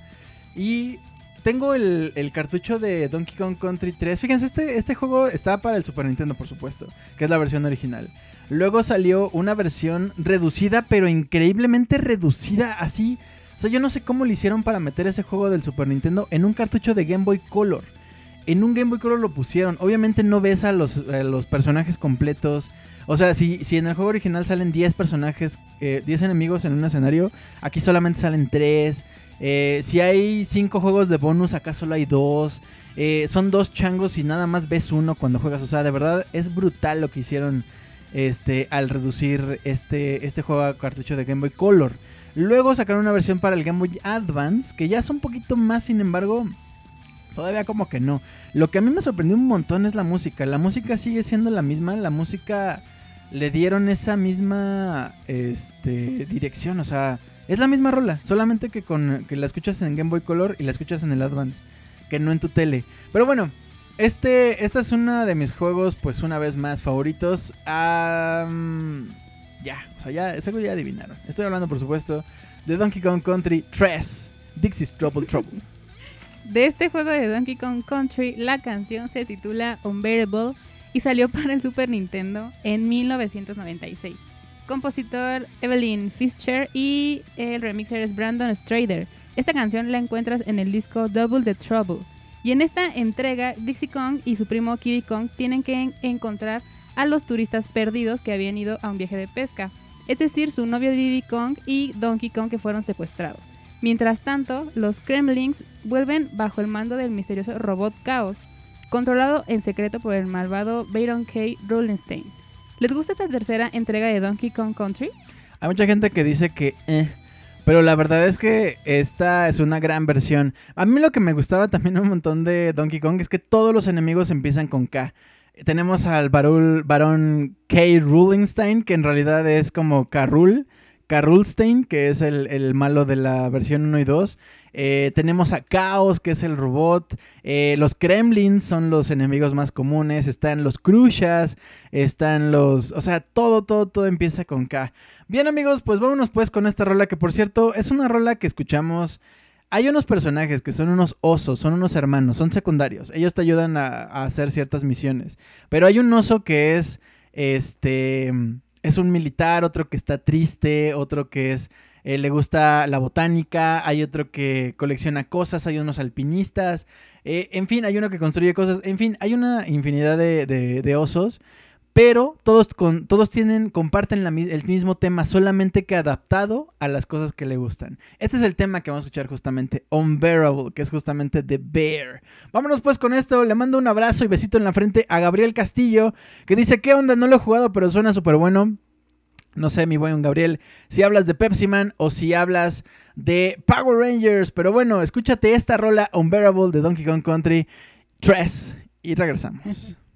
y tengo el, el, cartucho de Donkey Kong Country 3. Fíjense, este, este juego está para el Super Nintendo, por supuesto, que es la versión original. Luego salió una versión reducida, pero increíblemente reducida, así. O sea, yo no sé cómo le hicieron para meter ese juego del Super Nintendo en un cartucho de Game Boy Color. En un Game Boy Color lo pusieron. Obviamente no ves a los, personajes completos. O sea, si, en el juego original salen 10 personajes, 10 eh, enemigos en un escenario, aquí solamente salen 3. Eh, si hay 5 juegos de bonus, acá solo hay 2. Eh, son dos changos y nada más ves uno cuando juegas. O sea, de verdad es brutal lo que hicieron este, al reducir este, este juego a cartucho de Game Boy Color. Luego sacaron una versión para el Game Boy Advance, que ya es un poquito más, sin embargo, todavía como que no. Lo que a mí me sorprendió un montón es la música. La música sigue siendo la misma, la música le dieron esa misma este, dirección, o sea, es la misma rola, solamente que con que la escuchas en Game Boy Color y la escuchas en el Advance, que no en tu tele. Pero bueno, este, esta es uno de mis juegos, pues una vez más, favoritos. ya, o sea, ya, ese ya adivinaron. Estoy hablando, por supuesto, de Donkey Kong Country 3, Dixie's Trouble Trouble. De este juego de Donkey Kong Country, la canción se titula Unbearable y salió para el Super Nintendo en 1996. Compositor Evelyn Fischer y el remixer es Brandon Strader. Esta canción la encuentras en el disco Double the Trouble. Y en esta entrega, Dixie Kong y su primo Kiddy Kong tienen que encontrar a los turistas perdidos que habían ido a un viaje de pesca, es decir, su novio Diddy Kong y Donkey Kong que fueron secuestrados. Mientras tanto, los Kremlings vuelven bajo el mando del misterioso robot Chaos, controlado en secreto por el malvado Baron K. Rollenstein. ¿Les gusta esta tercera entrega de Donkey Kong Country? Hay mucha gente que dice que eh, pero la verdad es que esta es una gran versión. A mí lo que me gustaba también un montón de Donkey Kong es que todos los enemigos empiezan con K. Tenemos al barón K. Rulingstein, que en realidad es como K. Karulstein, que es el, el malo de la versión 1 y 2. Eh, tenemos a Chaos, que es el robot. Eh, los Kremlins son los enemigos más comunes. Están los Krushas. Están los. O sea, todo, todo, todo empieza con K. Bien, amigos, pues vámonos pues con esta rola que, por cierto, es una rola que escuchamos. Hay unos personajes que son unos osos, son unos hermanos, son secundarios. Ellos te ayudan a, hacer ciertas misiones. Pero hay un oso que es. Este. Es un militar, otro que está triste, otro que es eh, le gusta la botánica, hay otro que colecciona cosas, hay unos alpinistas, eh, en fin, hay uno que construye cosas, en fin, hay una infinidad de, osos, pero todos, con, todos tienen, comparten el mismo tema, solamente que adaptado a las cosas que le gustan. Este es el tema que vamos a escuchar justamente, Unbearable, que es justamente The Bear. Vámonos pues con esto, le mando un abrazo y besito en la frente a Gabriel Castillo, que dice, ¿qué onda? No lo he jugado, pero suena súper bueno. No sé, mi buen Gabriel, si hablas de Pepsi Man o si hablas de Power Rangers. Pero bueno, escúchate esta rola Unbearable de Donkey Kong Country 3 y regresamos.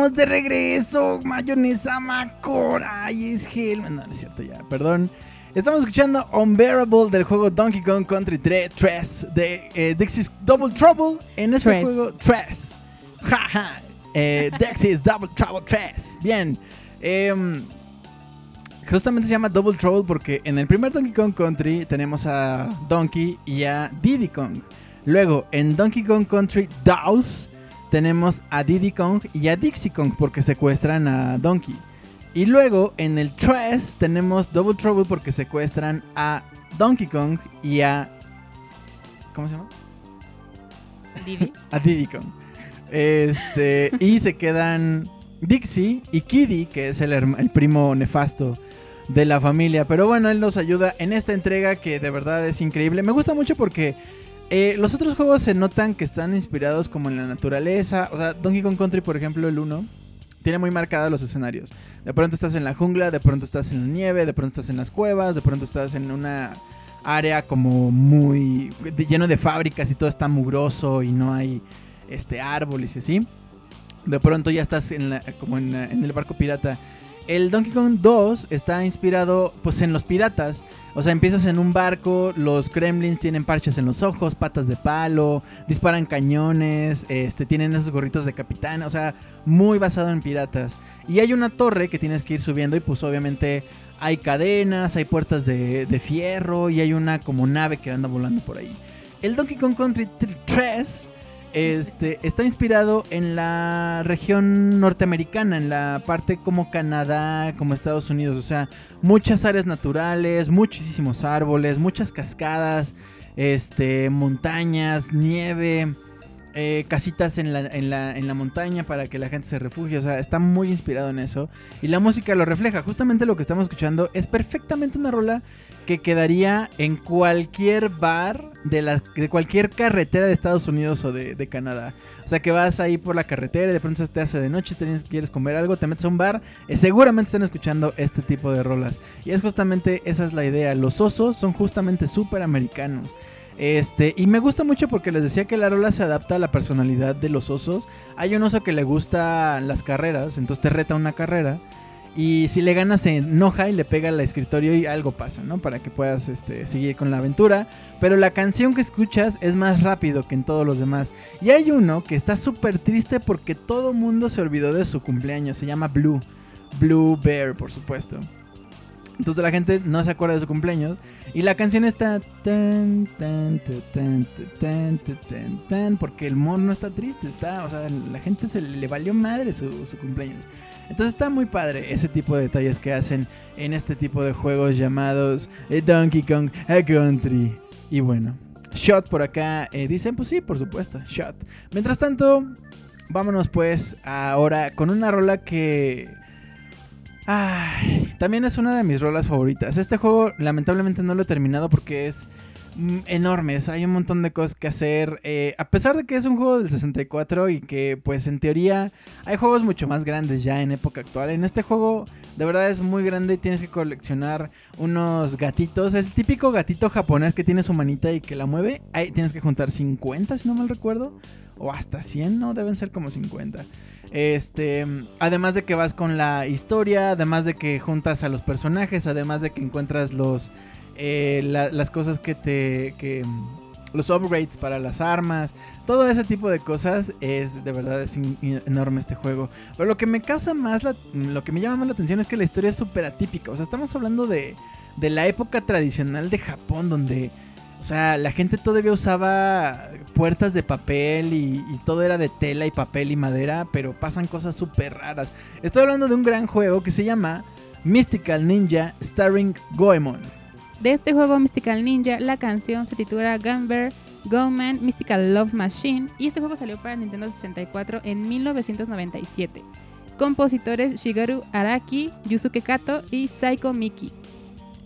estamos de regreso. Mayonesa Macor. Ay, es gel. No, no es cierto, ya, perdón. Estamos escuchando Unbearable del juego Donkey Kong Country 3 de eh, Dixie's Double Trouble. En ese Tres. juego, 3. Jaja. Eh, Dixie's Double Trouble 3. Bien. Em, justamente se llama Double Trouble porque en el primer Donkey Kong Country tenemos a Donkey y a Diddy Kong. Luego, en Donkey Kong Country DOS tenemos a Diddy Kong y a Dixie Kong porque secuestran a Donkey. Y luego, en el 3 tenemos Double Trouble porque secuestran a Donkey Kong y a... ¿Cómo se llama? Didi. a Diddy Kong. Este, y se quedan Dixie y Kiddy, que es el, el primo nefasto de la familia. Pero bueno, él nos ayuda en esta entrega que de verdad es increíble. Me gusta mucho porque eh, los otros juegos se notan que están inspirados como en la naturaleza. O sea, Donkey Kong Country, por ejemplo, el 1, tiene muy marcados los escenarios. De pronto estás en la jungla, de pronto estás en la nieve, de pronto estás en las cuevas, de pronto estás en una área como muy lleno de fábricas y todo está mugroso y no hay este árboles y así. De pronto ya estás en la- como en, en el barco pirata. El Donkey Kong 2 está inspirado pues en los piratas. O sea, empiezas en un barco, los gremlins tienen parches en los ojos, patas de palo, disparan cañones, este, tienen esos gorritos de capitán, o sea, muy basado en piratas. Y hay una torre que tienes que ir subiendo y pues obviamente hay cadenas, hay puertas de, de fierro y hay una como nave que anda volando por ahí. El Donkey Kong Country 3 este, está inspirado en la región norteamericana, en la parte como Canadá, como Estados Unidos. O sea, muchas áreas naturales, muchísimos árboles, muchas cascadas, este, montañas, nieve, eh, casitas en la, en, la, en la montaña para que la gente se refugie. O sea, está muy inspirado en eso. Y la música lo refleja. Justamente lo que estamos escuchando es perfectamente una rola que quedaría en cualquier bar de, la, de cualquier carretera de Estados Unidos o de, Canadá. O sea que vas ahí por la carretera y de pronto te hace de noche, tienes, quieres comer algo, te metes a un bar, eh, seguramente están escuchando este tipo de rolas. Y es justamente, esa es la idea. Los osos son justamente súper americanos. Este, y me gusta mucho porque les decía que la rola se adapta a la personalidad de los osos. Hay un oso que le gusta las carreras, entonces te reta una carrera. Y si le ganas se enoja y le pega al escritorio y algo pasa, ¿no? Para que puedas este, seguir con la aventura. Pero la canción que escuchas es más rápido que en todos los demás. Y hay uno que está súper triste porque todo mundo se olvidó de su cumpleaños. Se llama Blue. Blue Bear, por supuesto. Entonces la gente no se acuerda de su cumpleaños. Y la canción está tan, tan, tan, tan, tan, tan, porque el mono no está triste, está, o sea, la gente se le valió madre su, cumpleaños. Entonces está muy padre ese tipo de detalles que hacen en este tipo de juegos llamados eh, Donkey Kong Country. Y bueno, Shot por acá eh, dicen, pues sí, por supuesto, Shot. Mientras tanto, vámonos pues ahora con una rola que Ay, también es una de mis rolas favoritas. Este juego lamentablemente no lo he terminado porque es mm, enorme. es- Hay un montón de cosas que hacer. eh, a pesar de que es un juego del 64 y que pues en teoría hay juegos mucho más grandes ya en época actual. En este juego de verdad es muy grande. Tienes que coleccionar unos gatitos. Es típico gatito japonés que tiene su manita y que la mueve. Ahí tienes que juntar 50 si no mal recuerdo. O hasta 100, no, deben ser como 50. Este, además de que vas con la historia, además de que juntas a los personajes, además de que encuentras los eh, la- las cosas que te que mm, los upgrades para las armas, todo ese tipo de cosas es de verdad es enorme este juego. Pero lo que me causa más la- lo que me llama más la atención es que la historia es súper atípica, o sea, estamos hablando de de la época tradicional de Japón donde o sea, la gente todavía usaba puertas de papel y, y todo era de tela y papel y madera, pero pasan cosas súper raras. Estoy hablando de un gran juego que se llama Mystical Ninja Starring Goemon. De este juego Mystical Ninja, la canción se titula Gunbear Goman Mystical Love Machine y este juego salió para Nintendo 64 en 1997. Compositores Shigeru Araki, Yusuke Kato y Saiko Miki.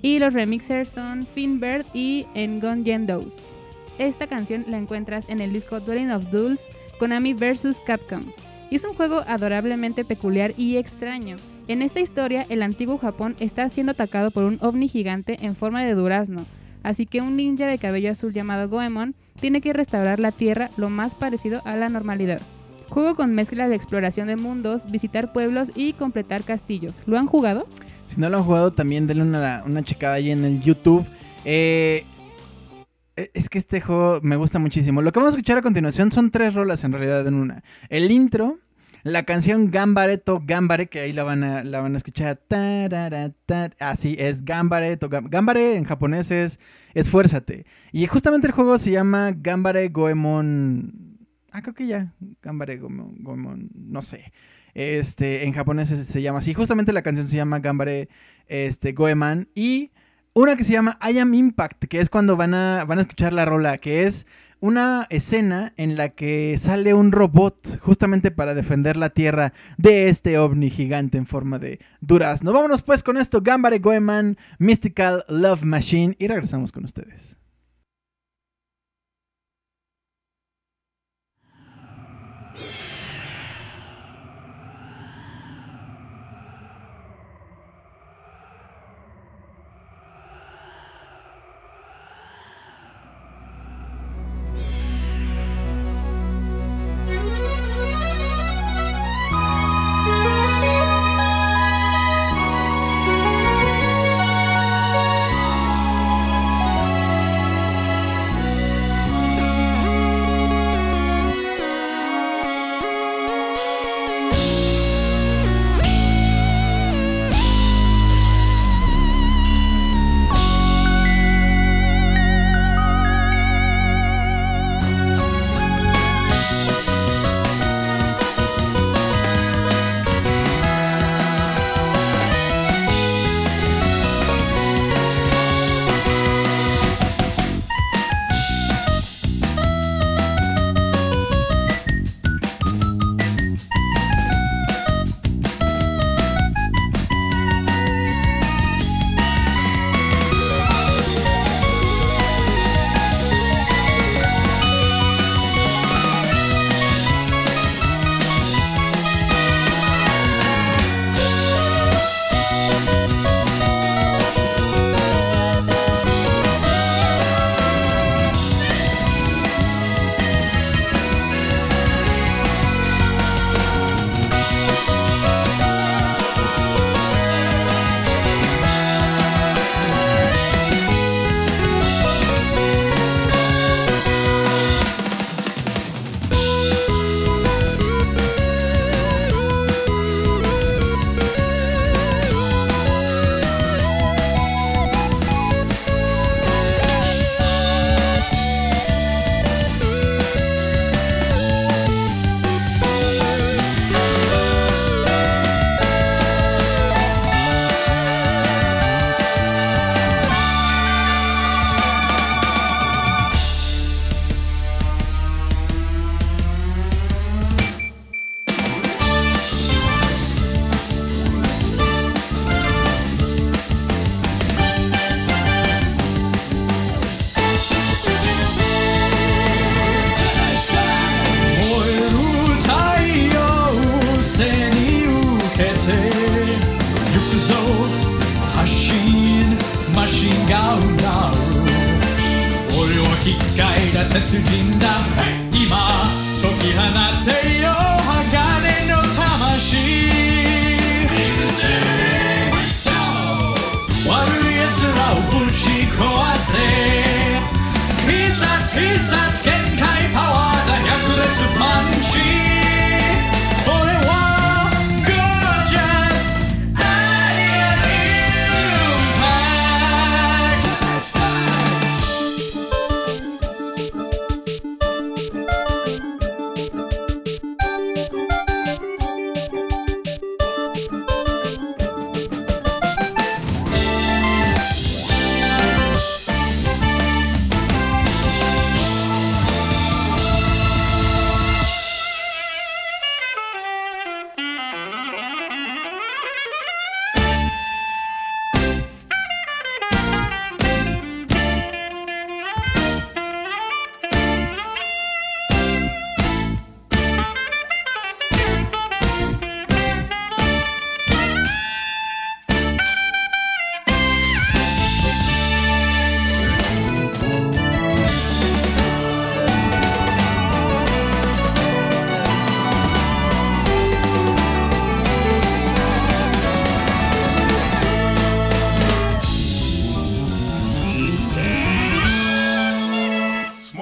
Y los remixers son Finbird y Engon Yendous. Esta canción la encuentras en el disco Dwelling of Duels Konami vs Capcom. Y es un juego adorablemente peculiar y extraño. En esta historia, el antiguo Japón está siendo atacado por un ovni gigante en forma de durazno, así que un ninja de cabello azul llamado Goemon tiene que restaurar la Tierra lo más parecido a la normalidad. Juego con mezcla de exploración de mundos, visitar pueblos y completar castillos. ¿Lo han jugado? Si no lo han jugado, también denle una, una checada ahí en el YouTube. Eh, es que este juego me gusta muchísimo. Lo que vamos a escuchar a continuación son tres rolas en realidad en una. El intro, la canción Gambareto Gambare, que ahí la van a, la van a escuchar. Así es, Gambareto. Gambare en japonés es esfuérzate. Y justamente el juego se llama Gambare Goemon Ah, creo que ya. Gambare Goemon, no sé. Este, en japonés se, llama así. Justamente la canción se llama Gambare este, Goeman. Y una que se llama I Am Impact, que es cuando van a, van a escuchar la rola, que es una escena en la que sale un robot justamente para defender la Tierra de este ovni gigante en forma de durazno. Vámonos pues con esto, Gambare Goeman, Mystical Love Machine, y regresamos con ustedes.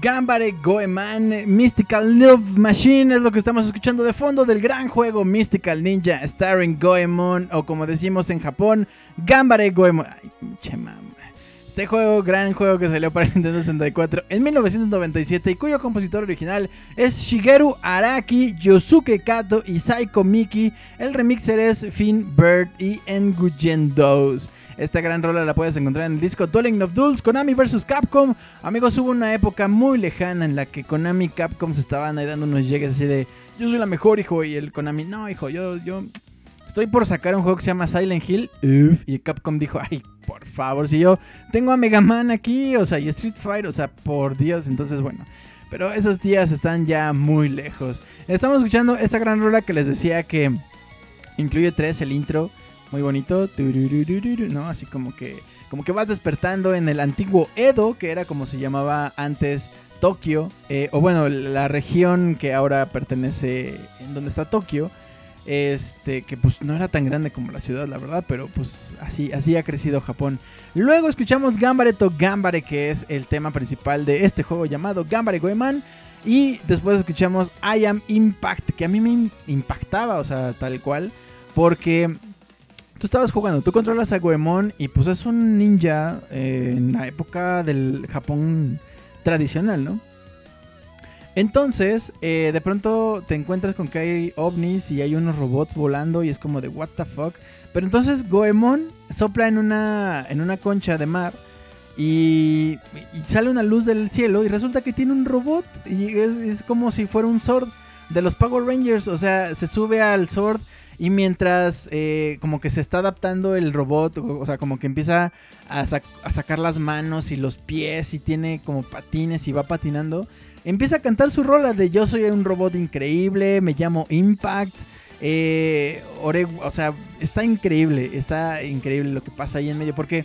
Gambare Goeman Mystical Love Machine es lo que estamos escuchando de fondo del gran juego Mystical Ninja starring Goemon o como decimos en Japón, Gambare Goemon. Ay, pinche mamá. Este juego, gran juego que salió para Nintendo 64 en 1997 y cuyo compositor original es Shigeru Araki, Yosuke Kato y Saiko Miki. El remixer es Finn Bird y Nguyen Dose. Esta gran rola la puedes encontrar en el disco Dwelling of Duels, Konami vs Capcom. Amigos, hubo una época muy lejana en la que Konami y Capcom se estaban ahí dando unos llegues así de yo soy la mejor, hijo, y el Konami, no, hijo, yo, yo estoy por sacar un juego que se llama Silent Hill. Uf, y Capcom dijo, ay, por favor, si yo tengo a Mega Man aquí, o sea, y Street Fighter, o sea, por Dios, entonces bueno. Pero esos días están ya muy lejos. Estamos escuchando esta gran rola que les decía que incluye tres, el intro, muy bonito, ¿no? Así como que, como que vas despertando en el antiguo Edo, que era como se llamaba antes Tokio, eh, o bueno, la región que ahora pertenece, en donde está Tokio, este, que pues no era tan grande como la ciudad, la verdad, pero pues así, así ha crecido Japón. Luego escuchamos Gambare to Gambare, que es el tema principal de este juego llamado Gambare Goeman. Y después escuchamos I Am Impact, que a mí me impactaba, o sea, tal cual, porque tú estabas jugando, tú controlas a Goemon y pues es un ninja eh, en la época del Japón tradicional, ¿no? Entonces, eh, de pronto te encuentras con que hay ovnis y hay unos robots volando y es como de what the fuck. Pero entonces Goemon sopla en una, en una concha de mar y, y sale una luz del cielo y resulta que tiene un robot y es, es como si fuera un Sword de los Power Rangers. O sea, se sube al Sword y mientras eh, como que se está adaptando el robot, o, sea, como que empieza a, sac- a sacar las manos y los pies y tiene como patines y va patinando, empieza a cantar su rola de yo soy un robot increíble, me llamo Impact. Eh, ore- o sea, está increíble, está increíble lo que pasa ahí en medio porque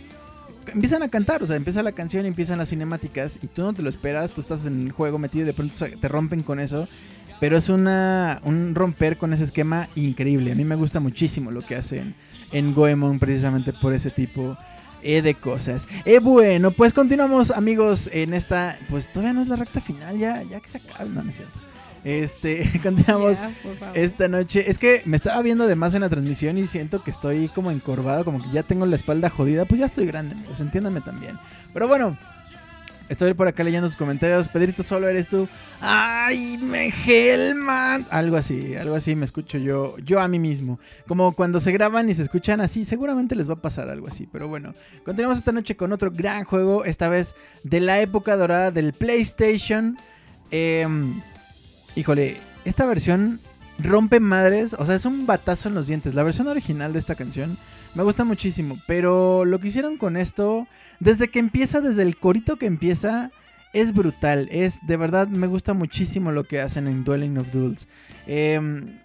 empiezan a cantar, o sea, empieza la canción, empiezan las cinemáticas y tú no te lo esperas, tú estás en el juego metido y de pronto te rompen con eso. Pero es una, un romper con ese esquema increíble. A mí me gusta muchísimo lo que hacen en Goemon precisamente por ese tipo eh, de cosas. Eh, bueno, pues continuamos amigos en esta, pues todavía no es la recta final, ya, ya que se acaba, no, no es cierto. Este, continuamos esta noche. Es que me estaba viendo además en la transmisión y siento que estoy como encorvado, como que ya tengo la espalda jodida. Pues ya estoy grande, amigos, entiéndanme también. Pero bueno, estoy por acá leyendo sus comentarios. Pedrito, solo eres tú. ¡Ay, Megelman! Algo así, algo así me escucho yo, yo a mí mismo. Como cuando se graban y se escuchan así, seguramente les va a pasar algo así. Pero bueno, continuamos esta noche con otro gran juego, esta vez de la época dorada del PlayStation. Em, híjole, esta versión rompe madres, o sea, es un batazo en los dientes. La versión original de esta canción me gusta muchísimo, pero lo que hicieron con esto, desde que empieza, desde el corito que empieza, es brutal. Es de verdad, me gusta muchísimo lo que hacen en Dwelling of Duels. Eh,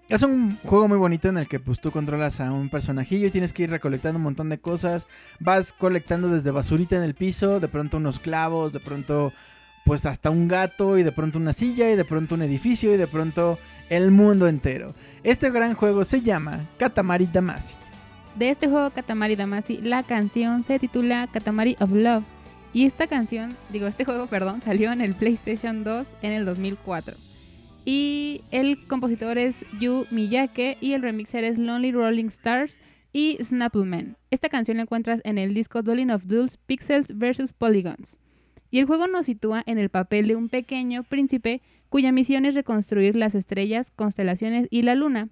es un juego muy bonito en el que pues tú controlas a un personajillo y tienes que ir recolectando un montón de cosas. Vas colectando desde basurita en el piso, de pronto unos clavos, de pronto pues hasta un gato y de pronto una silla y de pronto un edificio y de pronto el mundo entero. Este gran juego se llama Katamari Damacy. De este juego Katamari Damacy, la canción se titula Katamari of Love. Y esta canción, digo, este juego, perdón, salió en el PlayStation 2 en el 2004. Y el compositor es Yu Miyake y el remixer es Lonely Rolling Stars y Snappleman. Esta canción la encuentras en el disco Dwelling of Duels Pixels vs. Polygons. Y el juego nos sitúa en el papel de un pequeño príncipe cuya misión es reconstruir las estrellas, constelaciones y la luna,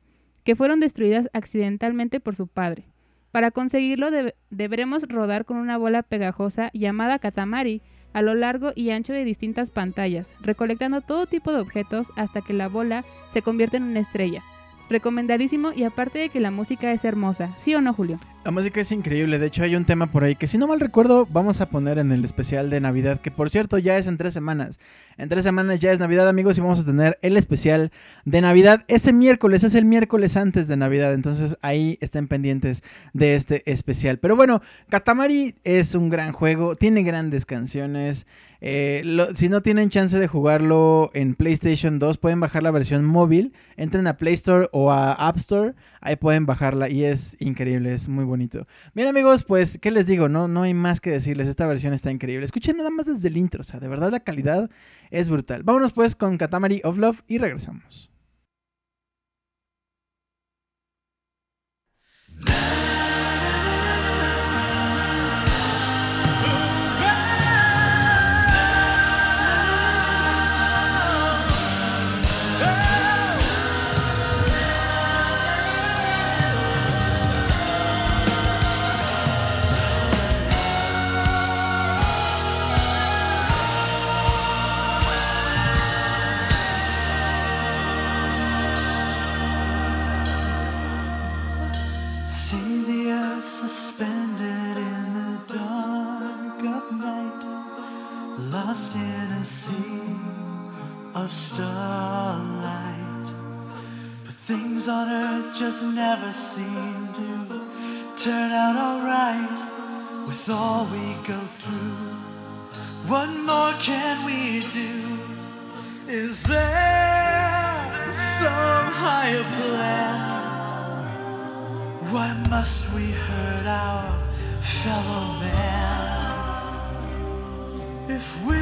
que fueron destruidas accidentalmente por su padre. Para conseguirlo deb- deberemos rodar con una bola pegajosa llamada Katamari a lo largo y ancho de distintas pantallas, recolectando todo tipo de objetos hasta que la bola se convierte en una estrella. Recomendadísimo y aparte de que la música es hermosa, ¿sí o no, Julio? La música es increíble, de hecho hay un tema por ahí que si no mal recuerdo vamos a poner en el especial de Navidad, que por cierto ya es en tres semanas. En tres semanas ya es Navidad amigos y vamos a tener el especial de Navidad ese miércoles, es el miércoles antes de Navidad, entonces ahí estén pendientes de este especial. Pero bueno, Katamari es un gran juego, tiene grandes canciones. Eh, si no tienen chance de jugarlo en PlayStation 2, pueden bajar la versión móvil. Entren a Play Store o a App Store. Ahí pueden bajarla y es increíble, es muy bonito. Bien amigos, pues, ¿qué les digo? No, no hay más que decirles. Esta versión está increíble. Escuchen nada más desde el intro. O sea, de verdad la calidad es brutal. Vámonos pues con Katamari of Love y regresamos. Of starlight. But things on earth just never seem to turn out alright with all we go through. What more can we do? Is there some higher plan? Why must we hurt our fellow man? If we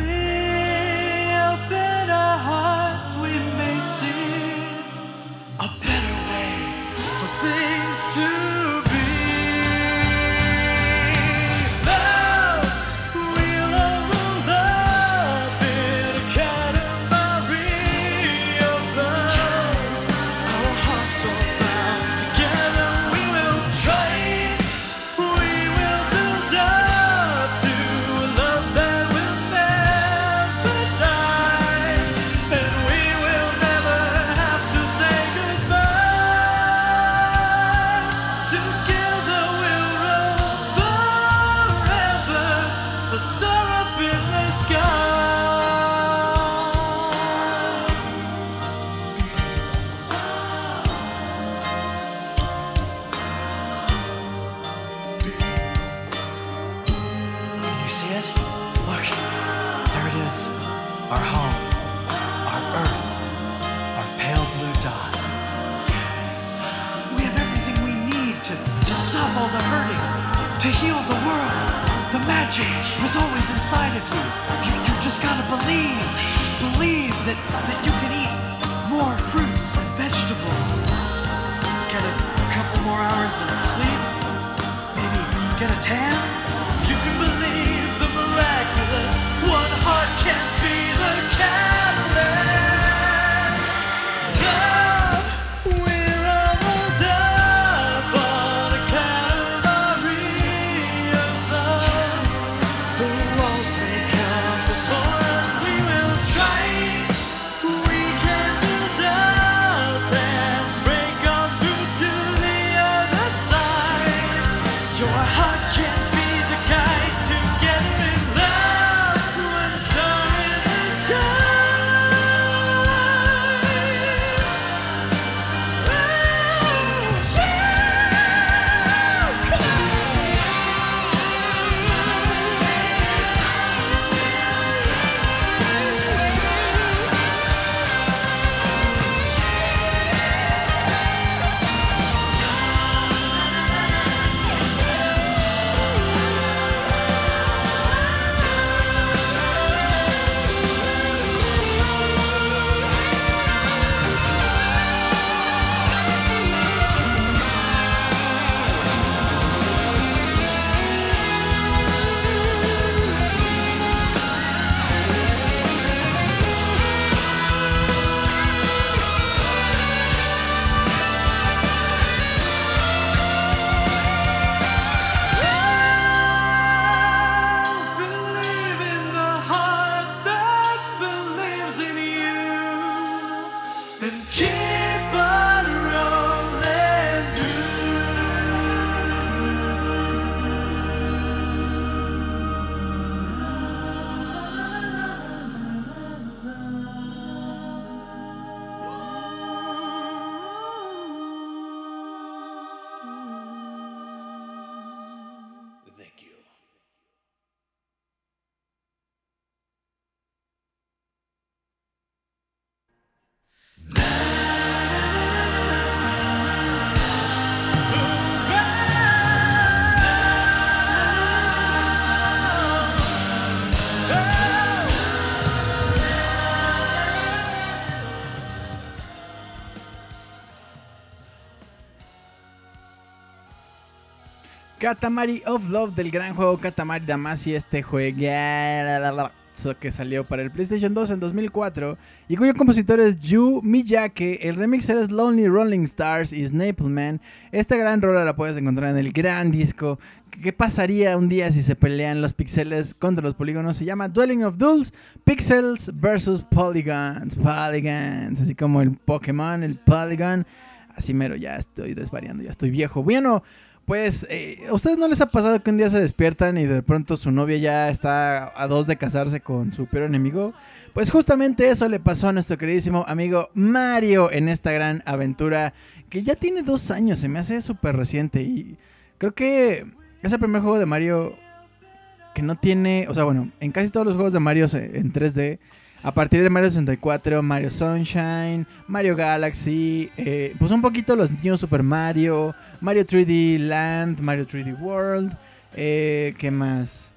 Katamari of Love del gran juego Katamari Damacy, este juego que salió para el PlayStation 2 en 2004 y cuyo compositor es Yu Miyake. El remixer es Lonely Rolling Stars y Snaple Man. Esta gran rola la puedes encontrar en el gran disco. ¿Qué pasaría un día si se pelean los pixeles contra los polígonos? Se llama Dwelling of Duels, Pixels versus Polygons. Polygons, así como el Pokémon, el Polygon. Así mero, ya estoy desvariando, ya estoy viejo. Bueno, pues, eh, ¿a ustedes no les ha pasado que un día se despiertan y de pronto su novia ya está a dos de casarse con su peor enemigo? Pues justamente eso le pasó a nuestro queridísimo amigo Mario en esta gran aventura que ya tiene dos años, se me hace súper reciente y creo que es el primer juego de Mario que no tiene, o sea, bueno, en casi todos los juegos de Mario en 3D a partir de Mario 64, Mario Sunshine, Mario Galaxy, eh, pues un poquito los niños Super Mario, Mario 3D Land, Mario 3D World, eh, ¿qué más?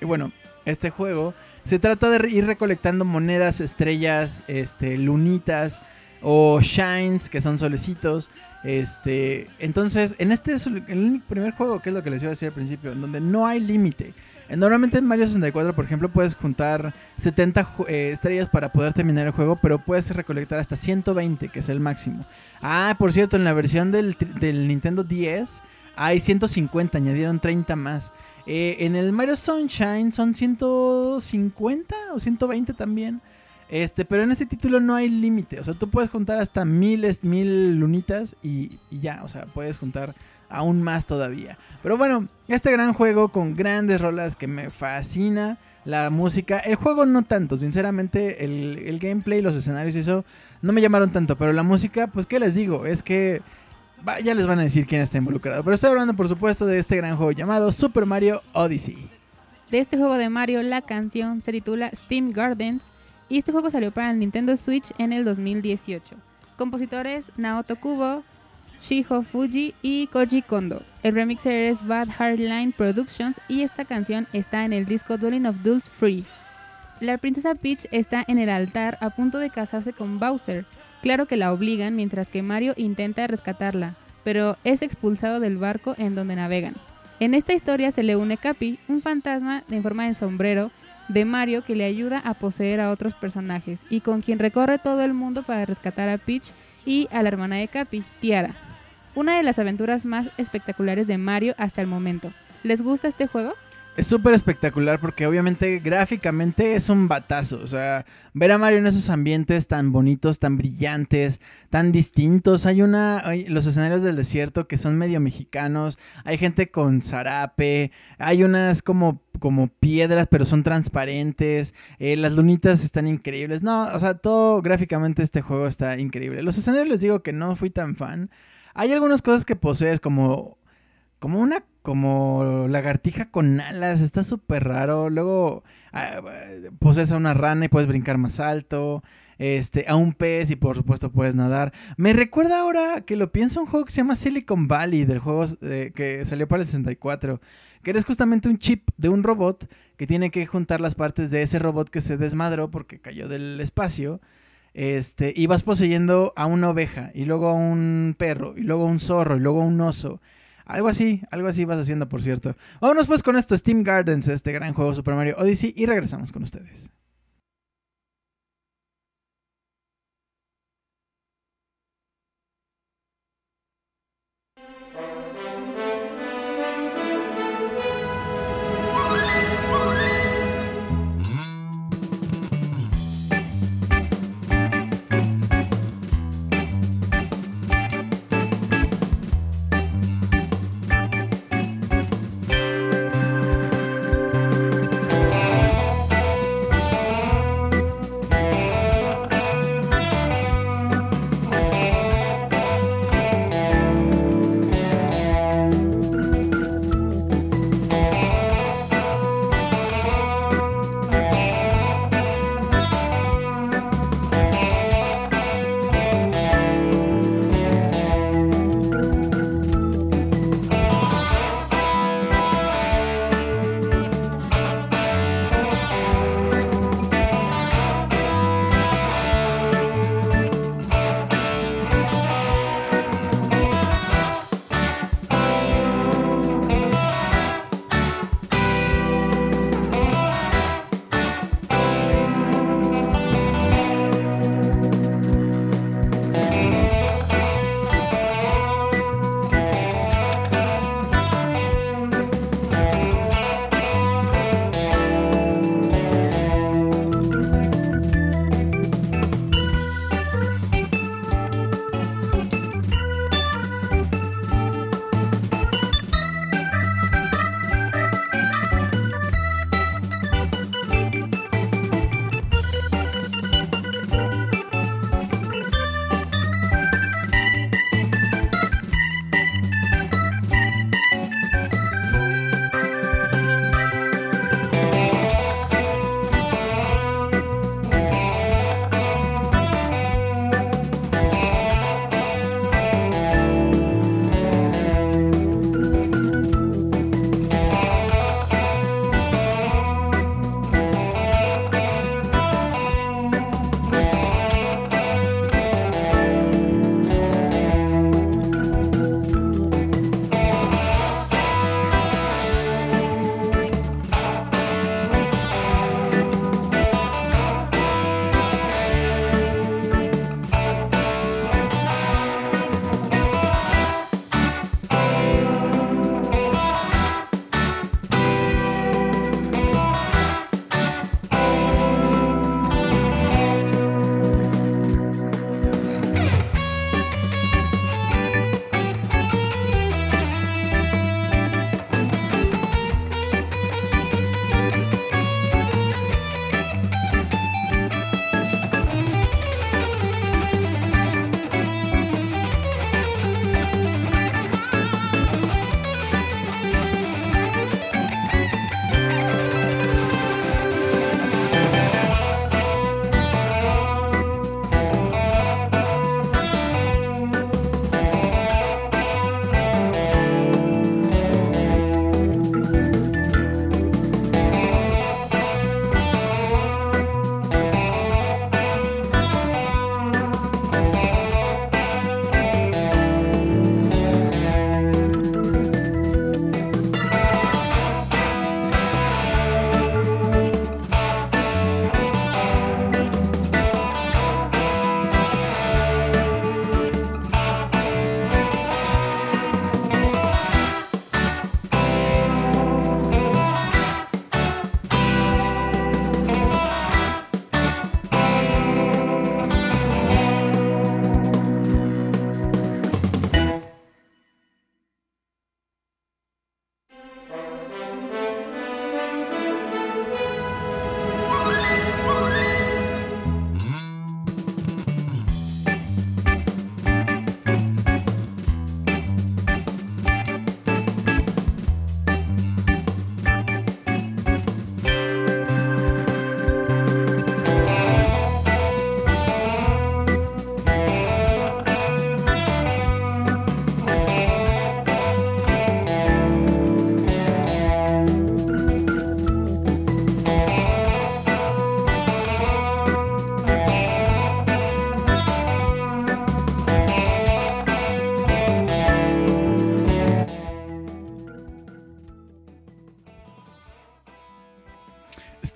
Y bueno, este juego se trata de ir recolectando monedas, estrellas, este, lunitas o shines, que son solecitos. Este, entonces, en este es el primer juego, que es lo que les iba a decir al principio, donde no hay límite. Normalmente en Mario 64, por ejemplo, puedes juntar 70 eh, estrellas para poder terminar el juego, pero puedes recolectar hasta 120, que es el máximo. Ah, por cierto, en la versión del, Nintendo 10 hay 150, añadieron 30 más. Eh, en el Mario Sunshine son 150 o 120 también. Este, pero en este título no hay límite. O sea, tú puedes juntar hasta miles, mil lunitas y ya. O sea, puedes juntar aún más todavía. Pero bueno, este gran juego con grandes rolas que me fascina. La música, el juego no tanto, sinceramente el, el gameplay, los escenarios y eso no me llamaron tanto, pero la música, pues qué les digo, es que ya les van a decir quién está involucrado. Pero estoy hablando por supuesto de este gran juego llamado Super Mario Odyssey. De este juego de Mario, la canción se titula Steam Gardens y este juego salió para el Nintendo Switch en el 2018. Compositores Naoto Kubo, Shiho Fuji y Koji Kondo. El remixer es Bad Hardline Productions y esta canción está en el disco Dueling of Duels Free. La princesa Peach está en el altar a punto de casarse con Bowser. Claro que la obligan mientras que Mario intenta rescatarla, pero es expulsado del barco en donde navegan. En esta historia se le une Capi, un fantasma en forma de sombrero de Mario que le ayuda a poseer a otros personajes y con quien recorre todo el mundo para rescatar a Peach y a la hermana de Capi, Tiara una de las aventuras más espectaculares de Mario hasta el momento. ¿Les gusta este juego? Es súper espectacular porque obviamente gráficamente es un batazo. O sea, ver a Mario en esos ambientes tan bonitos, tan brillantes, tan distintos. Hay una. los escenarios del desierto que son medio mexicanos. Hay gente con zarape. Hay unas como, como piedras, pero son transparentes. Eh, las lunitas están increíbles. No, o sea, todo gráficamente este juego está increíble. Los escenarios les digo que no fui tan fan. Hay algunas cosas que posees como como una como lagartija con alas, está súper raro. Luego ah, posees a una rana y puedes brincar más alto. Este, a un pez y por supuesto puedes nadar. Me recuerda ahora que lo pienso un juego que se llama Silicon Valley, del juego eh, que salió para el 64, que eres justamente un chip de un robot que tiene que juntar las partes de ese robot que se desmadró porque cayó del espacio este, y vas poseyendo a una oveja, y luego a un perro, y luego a un zorro, y luego a un oso. Algo así, algo así vas haciendo, por cierto. Vámonos pues con esto, Steam Gardens, este gran juego Super Mario Odyssey, y regresamos con ustedes.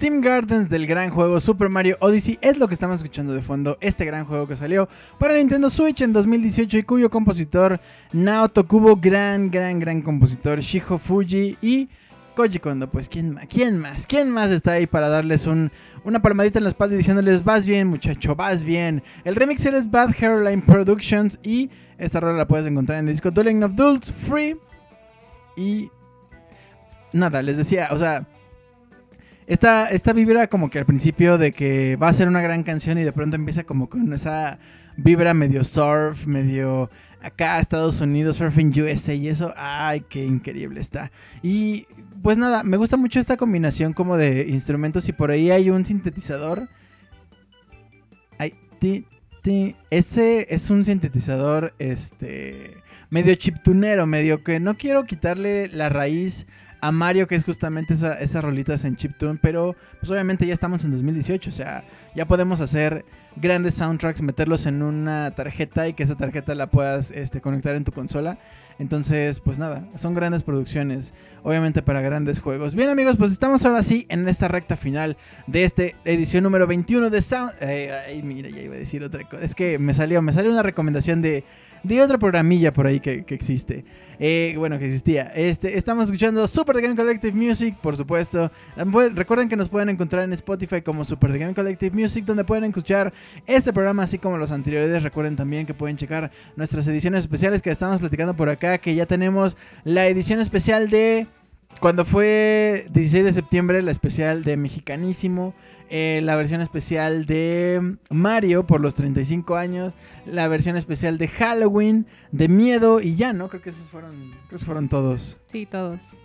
Steam Gardens del gran juego Super Mario Odyssey es lo que estamos escuchando de fondo, este gran juego que salió para Nintendo Switch en 2018 y cuyo compositor Naoto Kubo, gran, gran, gran compositor Shiho Fuji y Koji Kondo, pues ¿quién, quién más? ¿Quién más está ahí para darles un, una palmadita en la espalda y diciéndoles vas bien muchacho, vas bien? El remix es Bad Hairline Productions y esta rola la puedes encontrar en el disco Dueling of Duels Free y nada, les decía, o sea, esta, esta vibra como que al principio de que va a ser una gran canción y de pronto empieza como con esa vibra medio surf, medio acá Estados Unidos, Surfing USA y eso, ay, qué increíble está. Y pues nada, me gusta mucho esta combinación como de instrumentos y por ahí hay un sintetizador. Ay, ti, ti. Ese es un sintetizador, este, medio chiptunero, medio que no quiero quitarle la raíz a Mario, que es justamente esa, esas rolitas en chiptune, pero pues obviamente ya estamos en 2018, o sea, ya podemos hacer grandes soundtracks, meterlos en una tarjeta y que esa tarjeta la puedas este, conectar en tu consola. Entonces, pues nada, son grandes producciones, obviamente para grandes juegos. Bien amigos, pues estamos ahora sí en esta recta final de esta edición número 21 de Sound... Eh, ay, mira, ya iba a decir otra cosa. Es que me salió, me salió una recomendación de de otra programilla por ahí que, existe. Eh, bueno, que existía. Este, estamos escuchando Super The Game Collective Music, por supuesto. Recuerden que nos pueden encontrar en Spotify como Super The Game Collective Music, donde pueden escuchar este programa así como los anteriores. Recuerden también que pueden checar nuestras ediciones especiales que estamos platicando por acá, que ya tenemos la edición especial de... Cuando fue 16 de septiembre, la especial de Mexicanísimo. Eh, la versión especial de Mario por los 35 años, la versión especial de Halloween, de Miedo y ya, ¿no? Creo que esos fueron, creo que fueron todos. Sí, todos.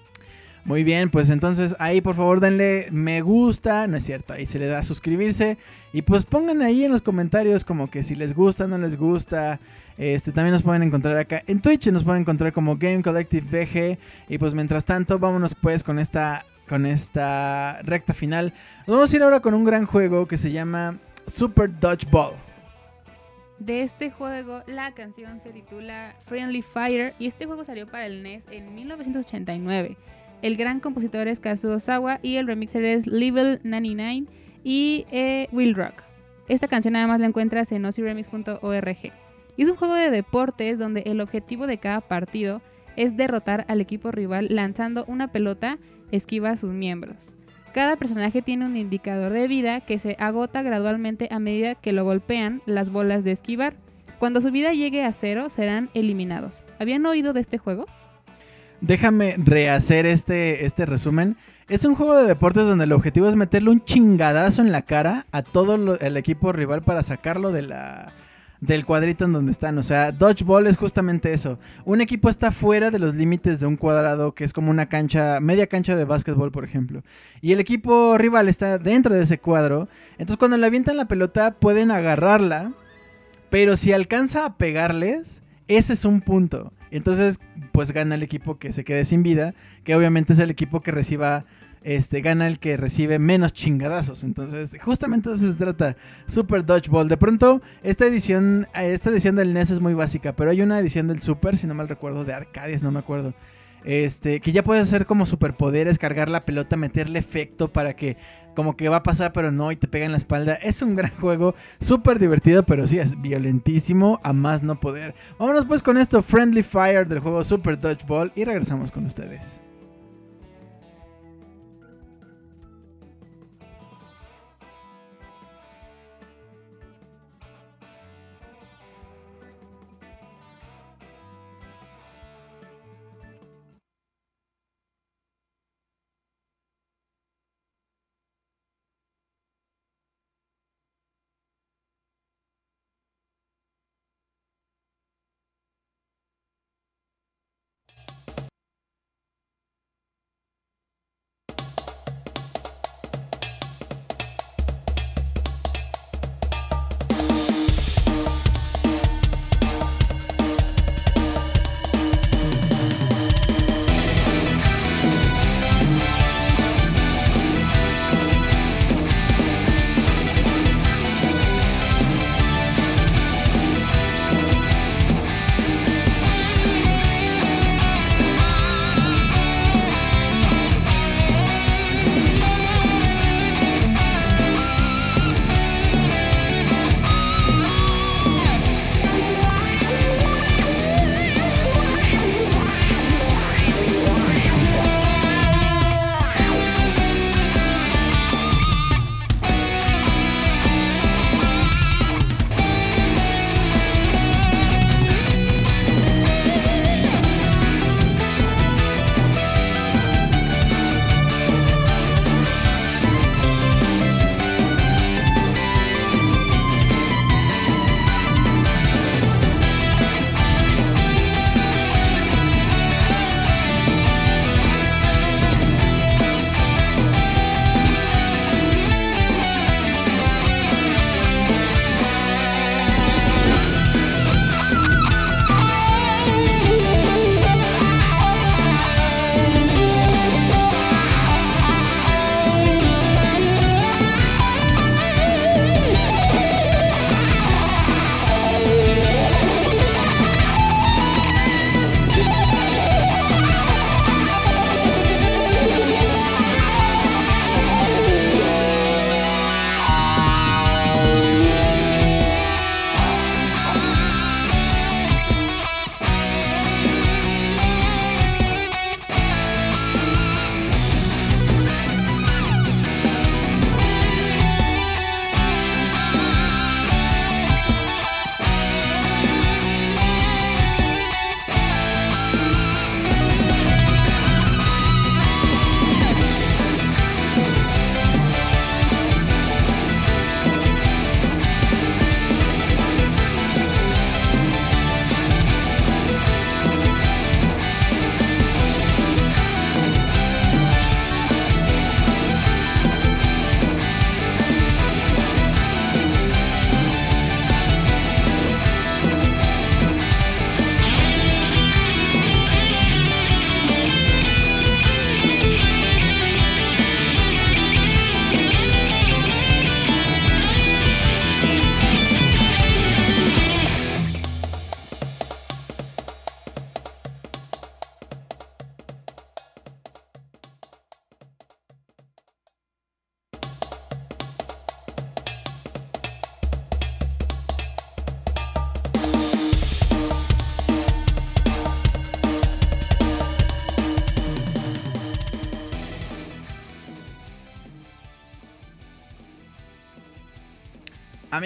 Muy bien, pues entonces ahí por favor denle me gusta, no es cierto, ahí se le da a suscribirse y pues pongan ahí en los comentarios como que si les gusta, no les gusta. Este, también nos pueden encontrar acá en Twitch, nos pueden encontrar como Game Collective VG y pues mientras tanto vámonos pues con esta con esta recta final. Nos vamos a ir ahora con un gran juego que se llama Super Dodgeball. De este juego, la canción se titula Friendly Fire y este juego salió para el NES en 1989. El gran compositor es Kazuo Osawa y el remixer es Level 99 y eh, Will Rock. Esta canción además la encuentras en oziremix.org. Y es un juego de deportes donde el objetivo de cada partido es derrotar al equipo rival lanzando una pelota esquiva a sus miembros. Cada personaje tiene un indicador de vida que se agota gradualmente a medida que lo golpean las bolas de esquivar. Cuando su vida llegue a cero serán eliminados. ¿Habían oído de este juego? Déjame rehacer este, este resumen. Es un juego de deportes donde el objetivo es meterle un chingadazo en la cara a todo el equipo rival para sacarlo de la, del cuadrito en donde están. O sea, dodgeball es justamente eso. Un equipo está fuera de los límites de un cuadrado que es como una cancha, media cancha de básquetbol, por ejemplo. Y el equipo rival está dentro de ese cuadro. Entonces cuando le avientan la pelota pueden agarrarla. Pero si alcanza a pegarles, ese es un punto. Entonces, pues gana el equipo que se quede sin vida, que obviamente es el equipo que reciba este, gana el que recibe menos chingadazos. Entonces, justamente eso se trata. Super Dodgeball. De pronto, esta edición, esta edición del NES es muy básica, pero hay una edición del Super, si no mal recuerdo, de Arcadias, no me acuerdo. Este, que ya puedes hacer como superpoderes, cargar la pelota, meterle efecto para que como que va a pasar, pero no, y te pega en la espalda. Es un gran juego, súper divertido, pero sí es violentísimo a más no poder. Vámonos pues con esto, Friendly Fire del juego Super Dodgeball, y regresamos con ustedes.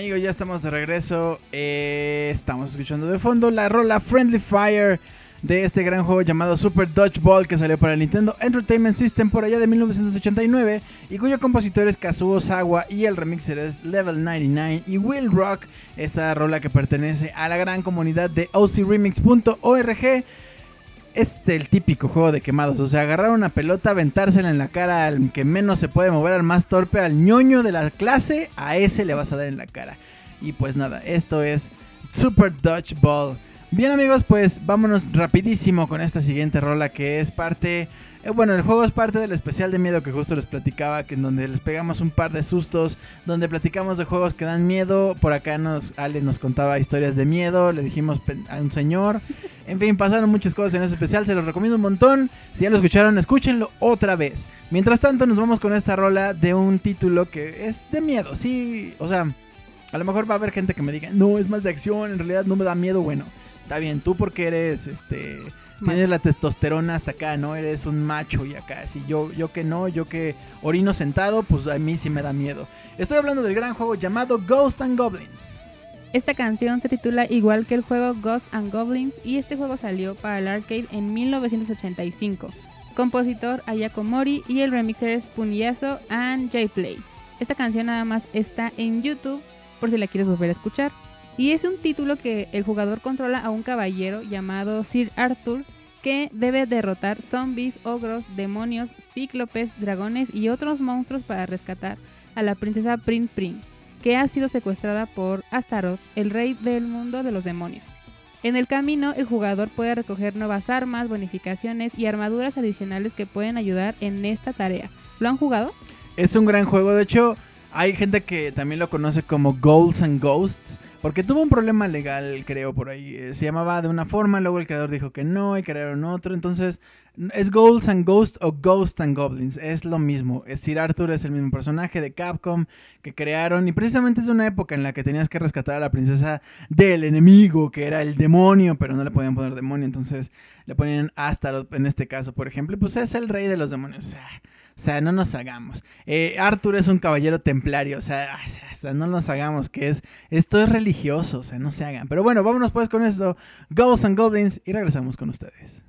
Amigos, ya estamos de regreso. Eh, estamos escuchando de fondo la rola Friendly Fire de este gran juego llamado Super Dodgeball que salió para el Nintendo Entertainment System por allá de 1989 y cuyo compositor es Kazuo Sawa y el remixer es Level 99 y Will Rock, esta rola que pertenece a la gran comunidad de ocremix.org este el típico juego de quemados. O sea, agarrar una pelota, aventársela en la cara al que menos se puede mover, al más torpe, al ñoño de la clase, a ese le vas a dar en la cara. Y pues nada, esto es Super Dodgeball. Bien amigos, pues vámonos rapidísimo con esta siguiente rola que es parte bueno, el juego es parte del especial de miedo que justo les platicaba, que en donde les pegamos un par de sustos, donde platicamos de juegos que dan miedo. Por acá nos Ale nos contaba historias de miedo, le dijimos a un señor. En fin, pasaron muchas cosas en ese especial, se los recomiendo un montón. Si ya lo escucharon, escúchenlo otra vez. Mientras tanto, nos vamos con esta rola de un título que es de miedo, sí, o sea, a lo mejor va a haber gente que me diga, "No, es más de acción, en realidad no me da miedo." Bueno, está bien, tú porque eres este Tienes la testosterona hasta acá, ¿no? Eres un macho y acá. Si yo, yo que no, yo que orino sentado, pues a mí sí me da miedo. Estoy hablando del gran juego llamado Ghost and Goblins. Esta canción se titula igual que el juego Ghost and Goblins y este juego salió para el arcade en 1985. Compositor Ayako Mori y el remixer es Punyaso and J-Play. Esta canción nada más está en YouTube por si la quieres volver a escuchar. Y es un título que el jugador controla a un caballero llamado Sir Arthur que debe derrotar zombies, ogros, demonios, cíclopes, dragones y otros monstruos para rescatar a la princesa Prin Prin, que ha sido secuestrada por Astaroth, el rey del mundo de los demonios. En el camino, el jugador puede recoger nuevas armas, bonificaciones y armaduras adicionales que pueden ayudar en esta tarea. ¿Lo han jugado? Es un gran juego, de hecho, hay gente que también lo conoce como Goals and Ghosts porque tuvo un problema legal, creo, por ahí. Eh, se llamaba de una forma, luego el creador dijo que no y crearon otro. Entonces, es Ghouls and Ghosts o Ghosts and Goblins. Es lo mismo. Sir Arthur es el mismo personaje de Capcom que crearon. Y precisamente es una época en la que tenías que rescatar a la princesa del enemigo, que era el demonio, pero no le podían poner demonio. Entonces le ponían Astaroth en este caso, por ejemplo. Y pues es el rey de los demonios. O sea, o sea, no nos hagamos. Eh, Arthur es un caballero templario, o sea, no nos hagamos, que es, esto es religioso, o sea, no se hagan. Pero bueno, vámonos pues con esto, Ghosts and Goldings, y regresamos con ustedes.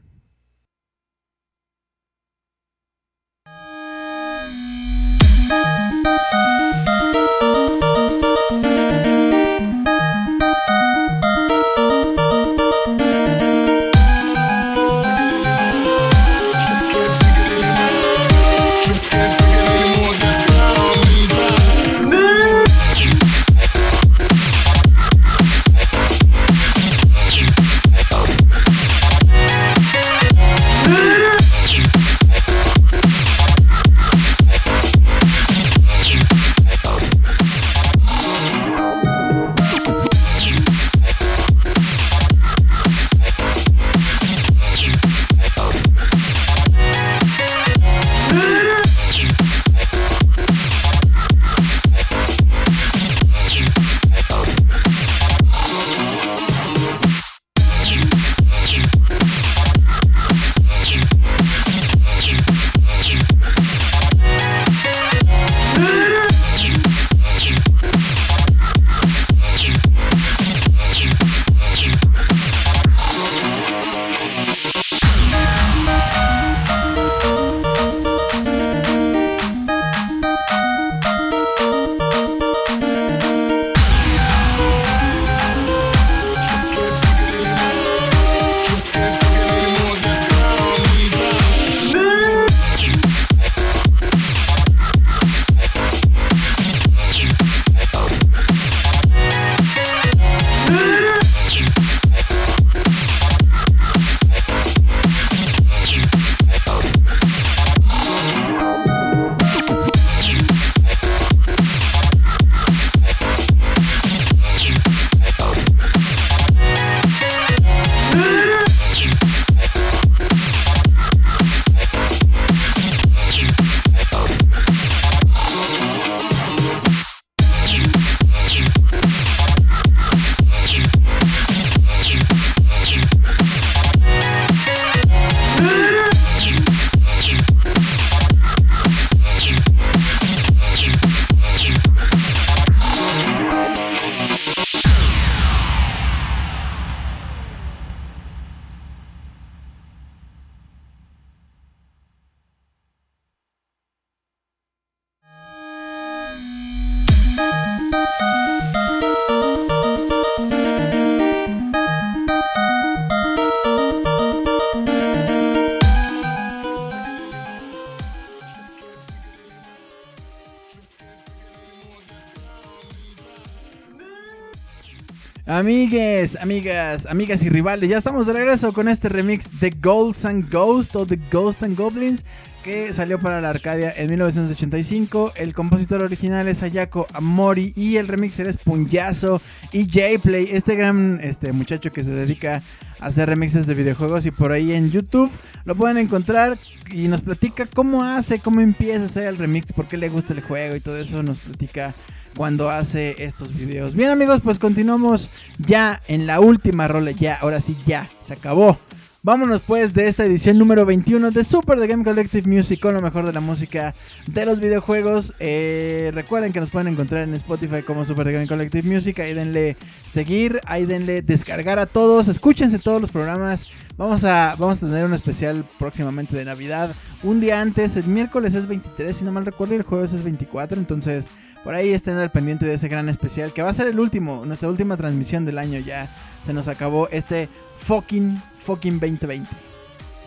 Amigues, amigas, amigas y rivales, ya estamos de regreso con este remix de Golds and Ghosts o The Ghosts and Goblins que salió para la Arcadia en 1985. El compositor original es Ayako Amori y el remixer es Punyazo y J-Play, este gran este muchacho que se dedica a hacer remixes de videojuegos y por ahí en YouTube lo pueden encontrar y nos platica cómo hace, cómo empieza a hacer el remix, por qué le gusta el juego y todo eso nos platica cuando hace estos videos. Bien amigos, pues continuamos ya en la última rola, ya, ahora sí, ya, se acabó. Vámonos pues de esta edición número 21 de Super The Game Collective Music con lo mejor de la música de los videojuegos. Eh, recuerden que nos pueden encontrar en Spotify como Super The Game Collective Music. Ahí denle seguir, ahí denle descargar a todos. Escúchense todos los programas. Vamos a, vamos a tener un especial próximamente de Navidad. Un día antes, el miércoles es 23, si no mal recuerdo, y el jueves es 24. Entonces por ahí estén al pendiente de ese gran especial que va a ser el último, nuestra última transmisión del año ya. Se nos acabó este fucking, fucking 2020.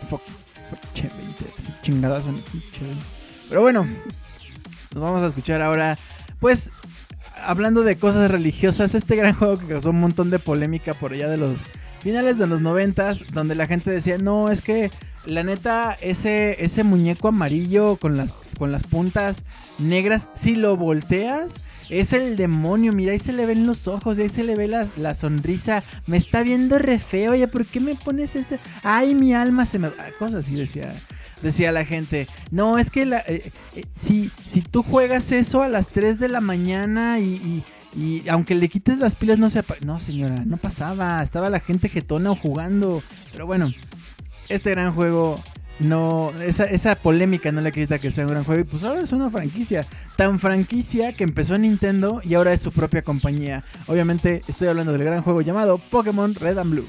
Fucking, fucking 20, chingadazo. Pero bueno, nos vamos a escuchar ahora, pues, hablando de cosas religiosas, este gran juego que causó un montón de polémica por allá de los finales de los noventas, donde la gente decía, no, es que la neta, ese, ese muñeco amarillo con las, con las puntas negras, si lo volteas, es el demonio. Mira, ahí se le ven los ojos, ahí se le ve la, sonrisa. Me está viendo re feo. Oye, ¿por qué me pones ese? Ay, mi alma se me. Ah, cosas así decía. Decía la gente. No, es que la, eh, eh, si, si tú juegas eso a las 3 de la mañana y, y aunque le quites las pilas no se... No, señora, no pasaba. Estaba la gente getona o jugando. Pero bueno, este gran juego no esa, esa polémica no le quita que sea un gran juego y pues ahora es una franquicia tan franquicia que empezó en Nintendo y ahora es su propia compañía. Obviamente estoy hablando del gran juego llamado Pokémon Red and Blue.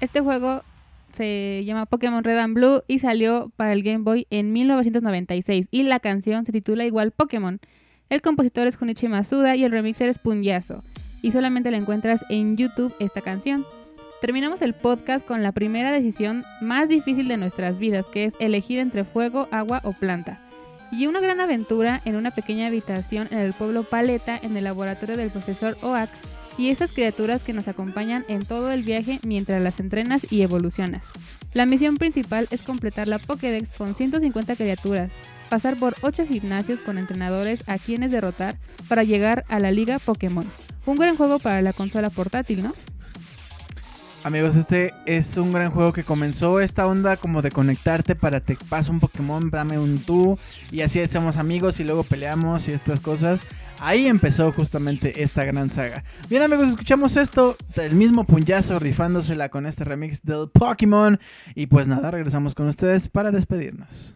Este juego se llama Pokémon Red and Blue y salió para el Game Boy en 1996 y la canción se titula igual Pokémon. El compositor es Junichi Masuda y el remixer es Punyazo y solamente la encuentras en YouTube esta canción Terminamos el podcast con la primera decisión más difícil de nuestras vidas, que es elegir entre fuego, agua o planta. Y una gran aventura en una pequeña habitación en el pueblo Paleta, en el laboratorio del profesor Oak, y esas criaturas que nos acompañan en todo el viaje mientras las entrenas y evolucionas. La misión principal es completar la Pokédex con 150 criaturas, pasar por 8 gimnasios con entrenadores a quienes derrotar para llegar a la Liga Pokémon. Un gran juego para la consola portátil, ¿no? Amigos, este es un gran juego que comenzó esta onda como de conectarte para te paso un Pokémon, dame un tú y así hacemos amigos y luego peleamos y estas cosas. Ahí empezó justamente esta gran saga. Bien amigos, escuchamos esto, el mismo puñazo rifándosela con este remix del Pokémon y pues nada, regresamos con ustedes para despedirnos.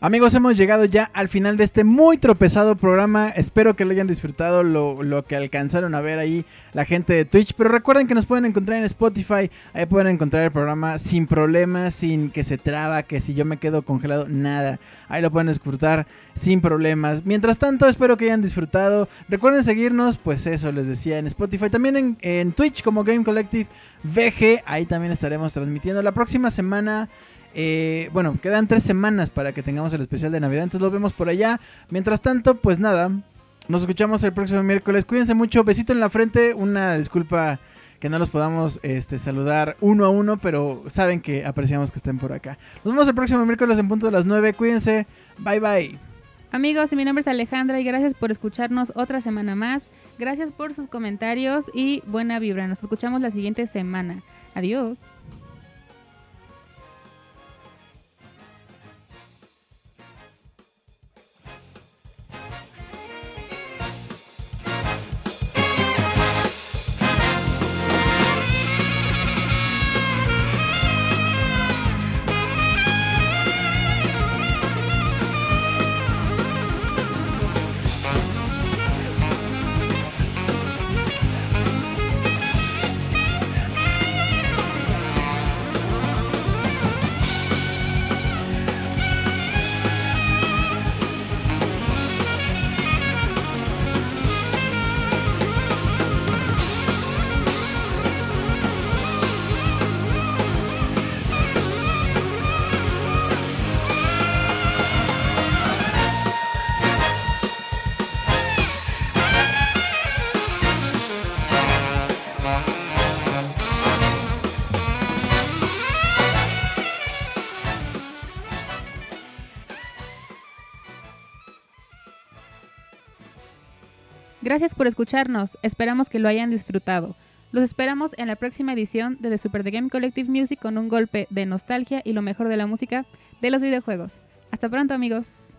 Amigos, hemos llegado ya al final de este muy tropezado programa. Espero que lo hayan disfrutado, lo, que alcanzaron a ver ahí la gente de Twitch. Pero recuerden que nos pueden encontrar en Spotify. Ahí pueden encontrar el programa sin problemas, sin que se traba, que si yo me quedo congelado, nada. Ahí lo pueden disfrutar sin problemas. Mientras tanto, espero que hayan disfrutado. Recuerden seguirnos, pues eso les decía, en Spotify. También en, en Twitch como Game Collective VG. Ahí también estaremos transmitiendo. La próxima semana eh, bueno, quedan tres semanas para que tengamos el especial de Navidad, entonces lo vemos por allá. Mientras tanto, pues nada, nos escuchamos el próximo miércoles. Cuídense mucho, besito en la frente, una disculpa que no los podamos este, saludar uno a uno, pero saben que apreciamos que estén por acá. Nos vemos el próximo miércoles en punto de las 9, cuídense, bye bye. Amigos, mi nombre es Alejandra y gracias por escucharnos otra semana más. Gracias por sus comentarios y buena vibra. Nos escuchamos la siguiente semana. Adiós. Gracias por escucharnos, esperamos que lo hayan disfrutado. Los esperamos en la próxima edición de The Super The Game Collective Music con un golpe de nostalgia y lo mejor de la música de los videojuegos. Hasta pronto amigos.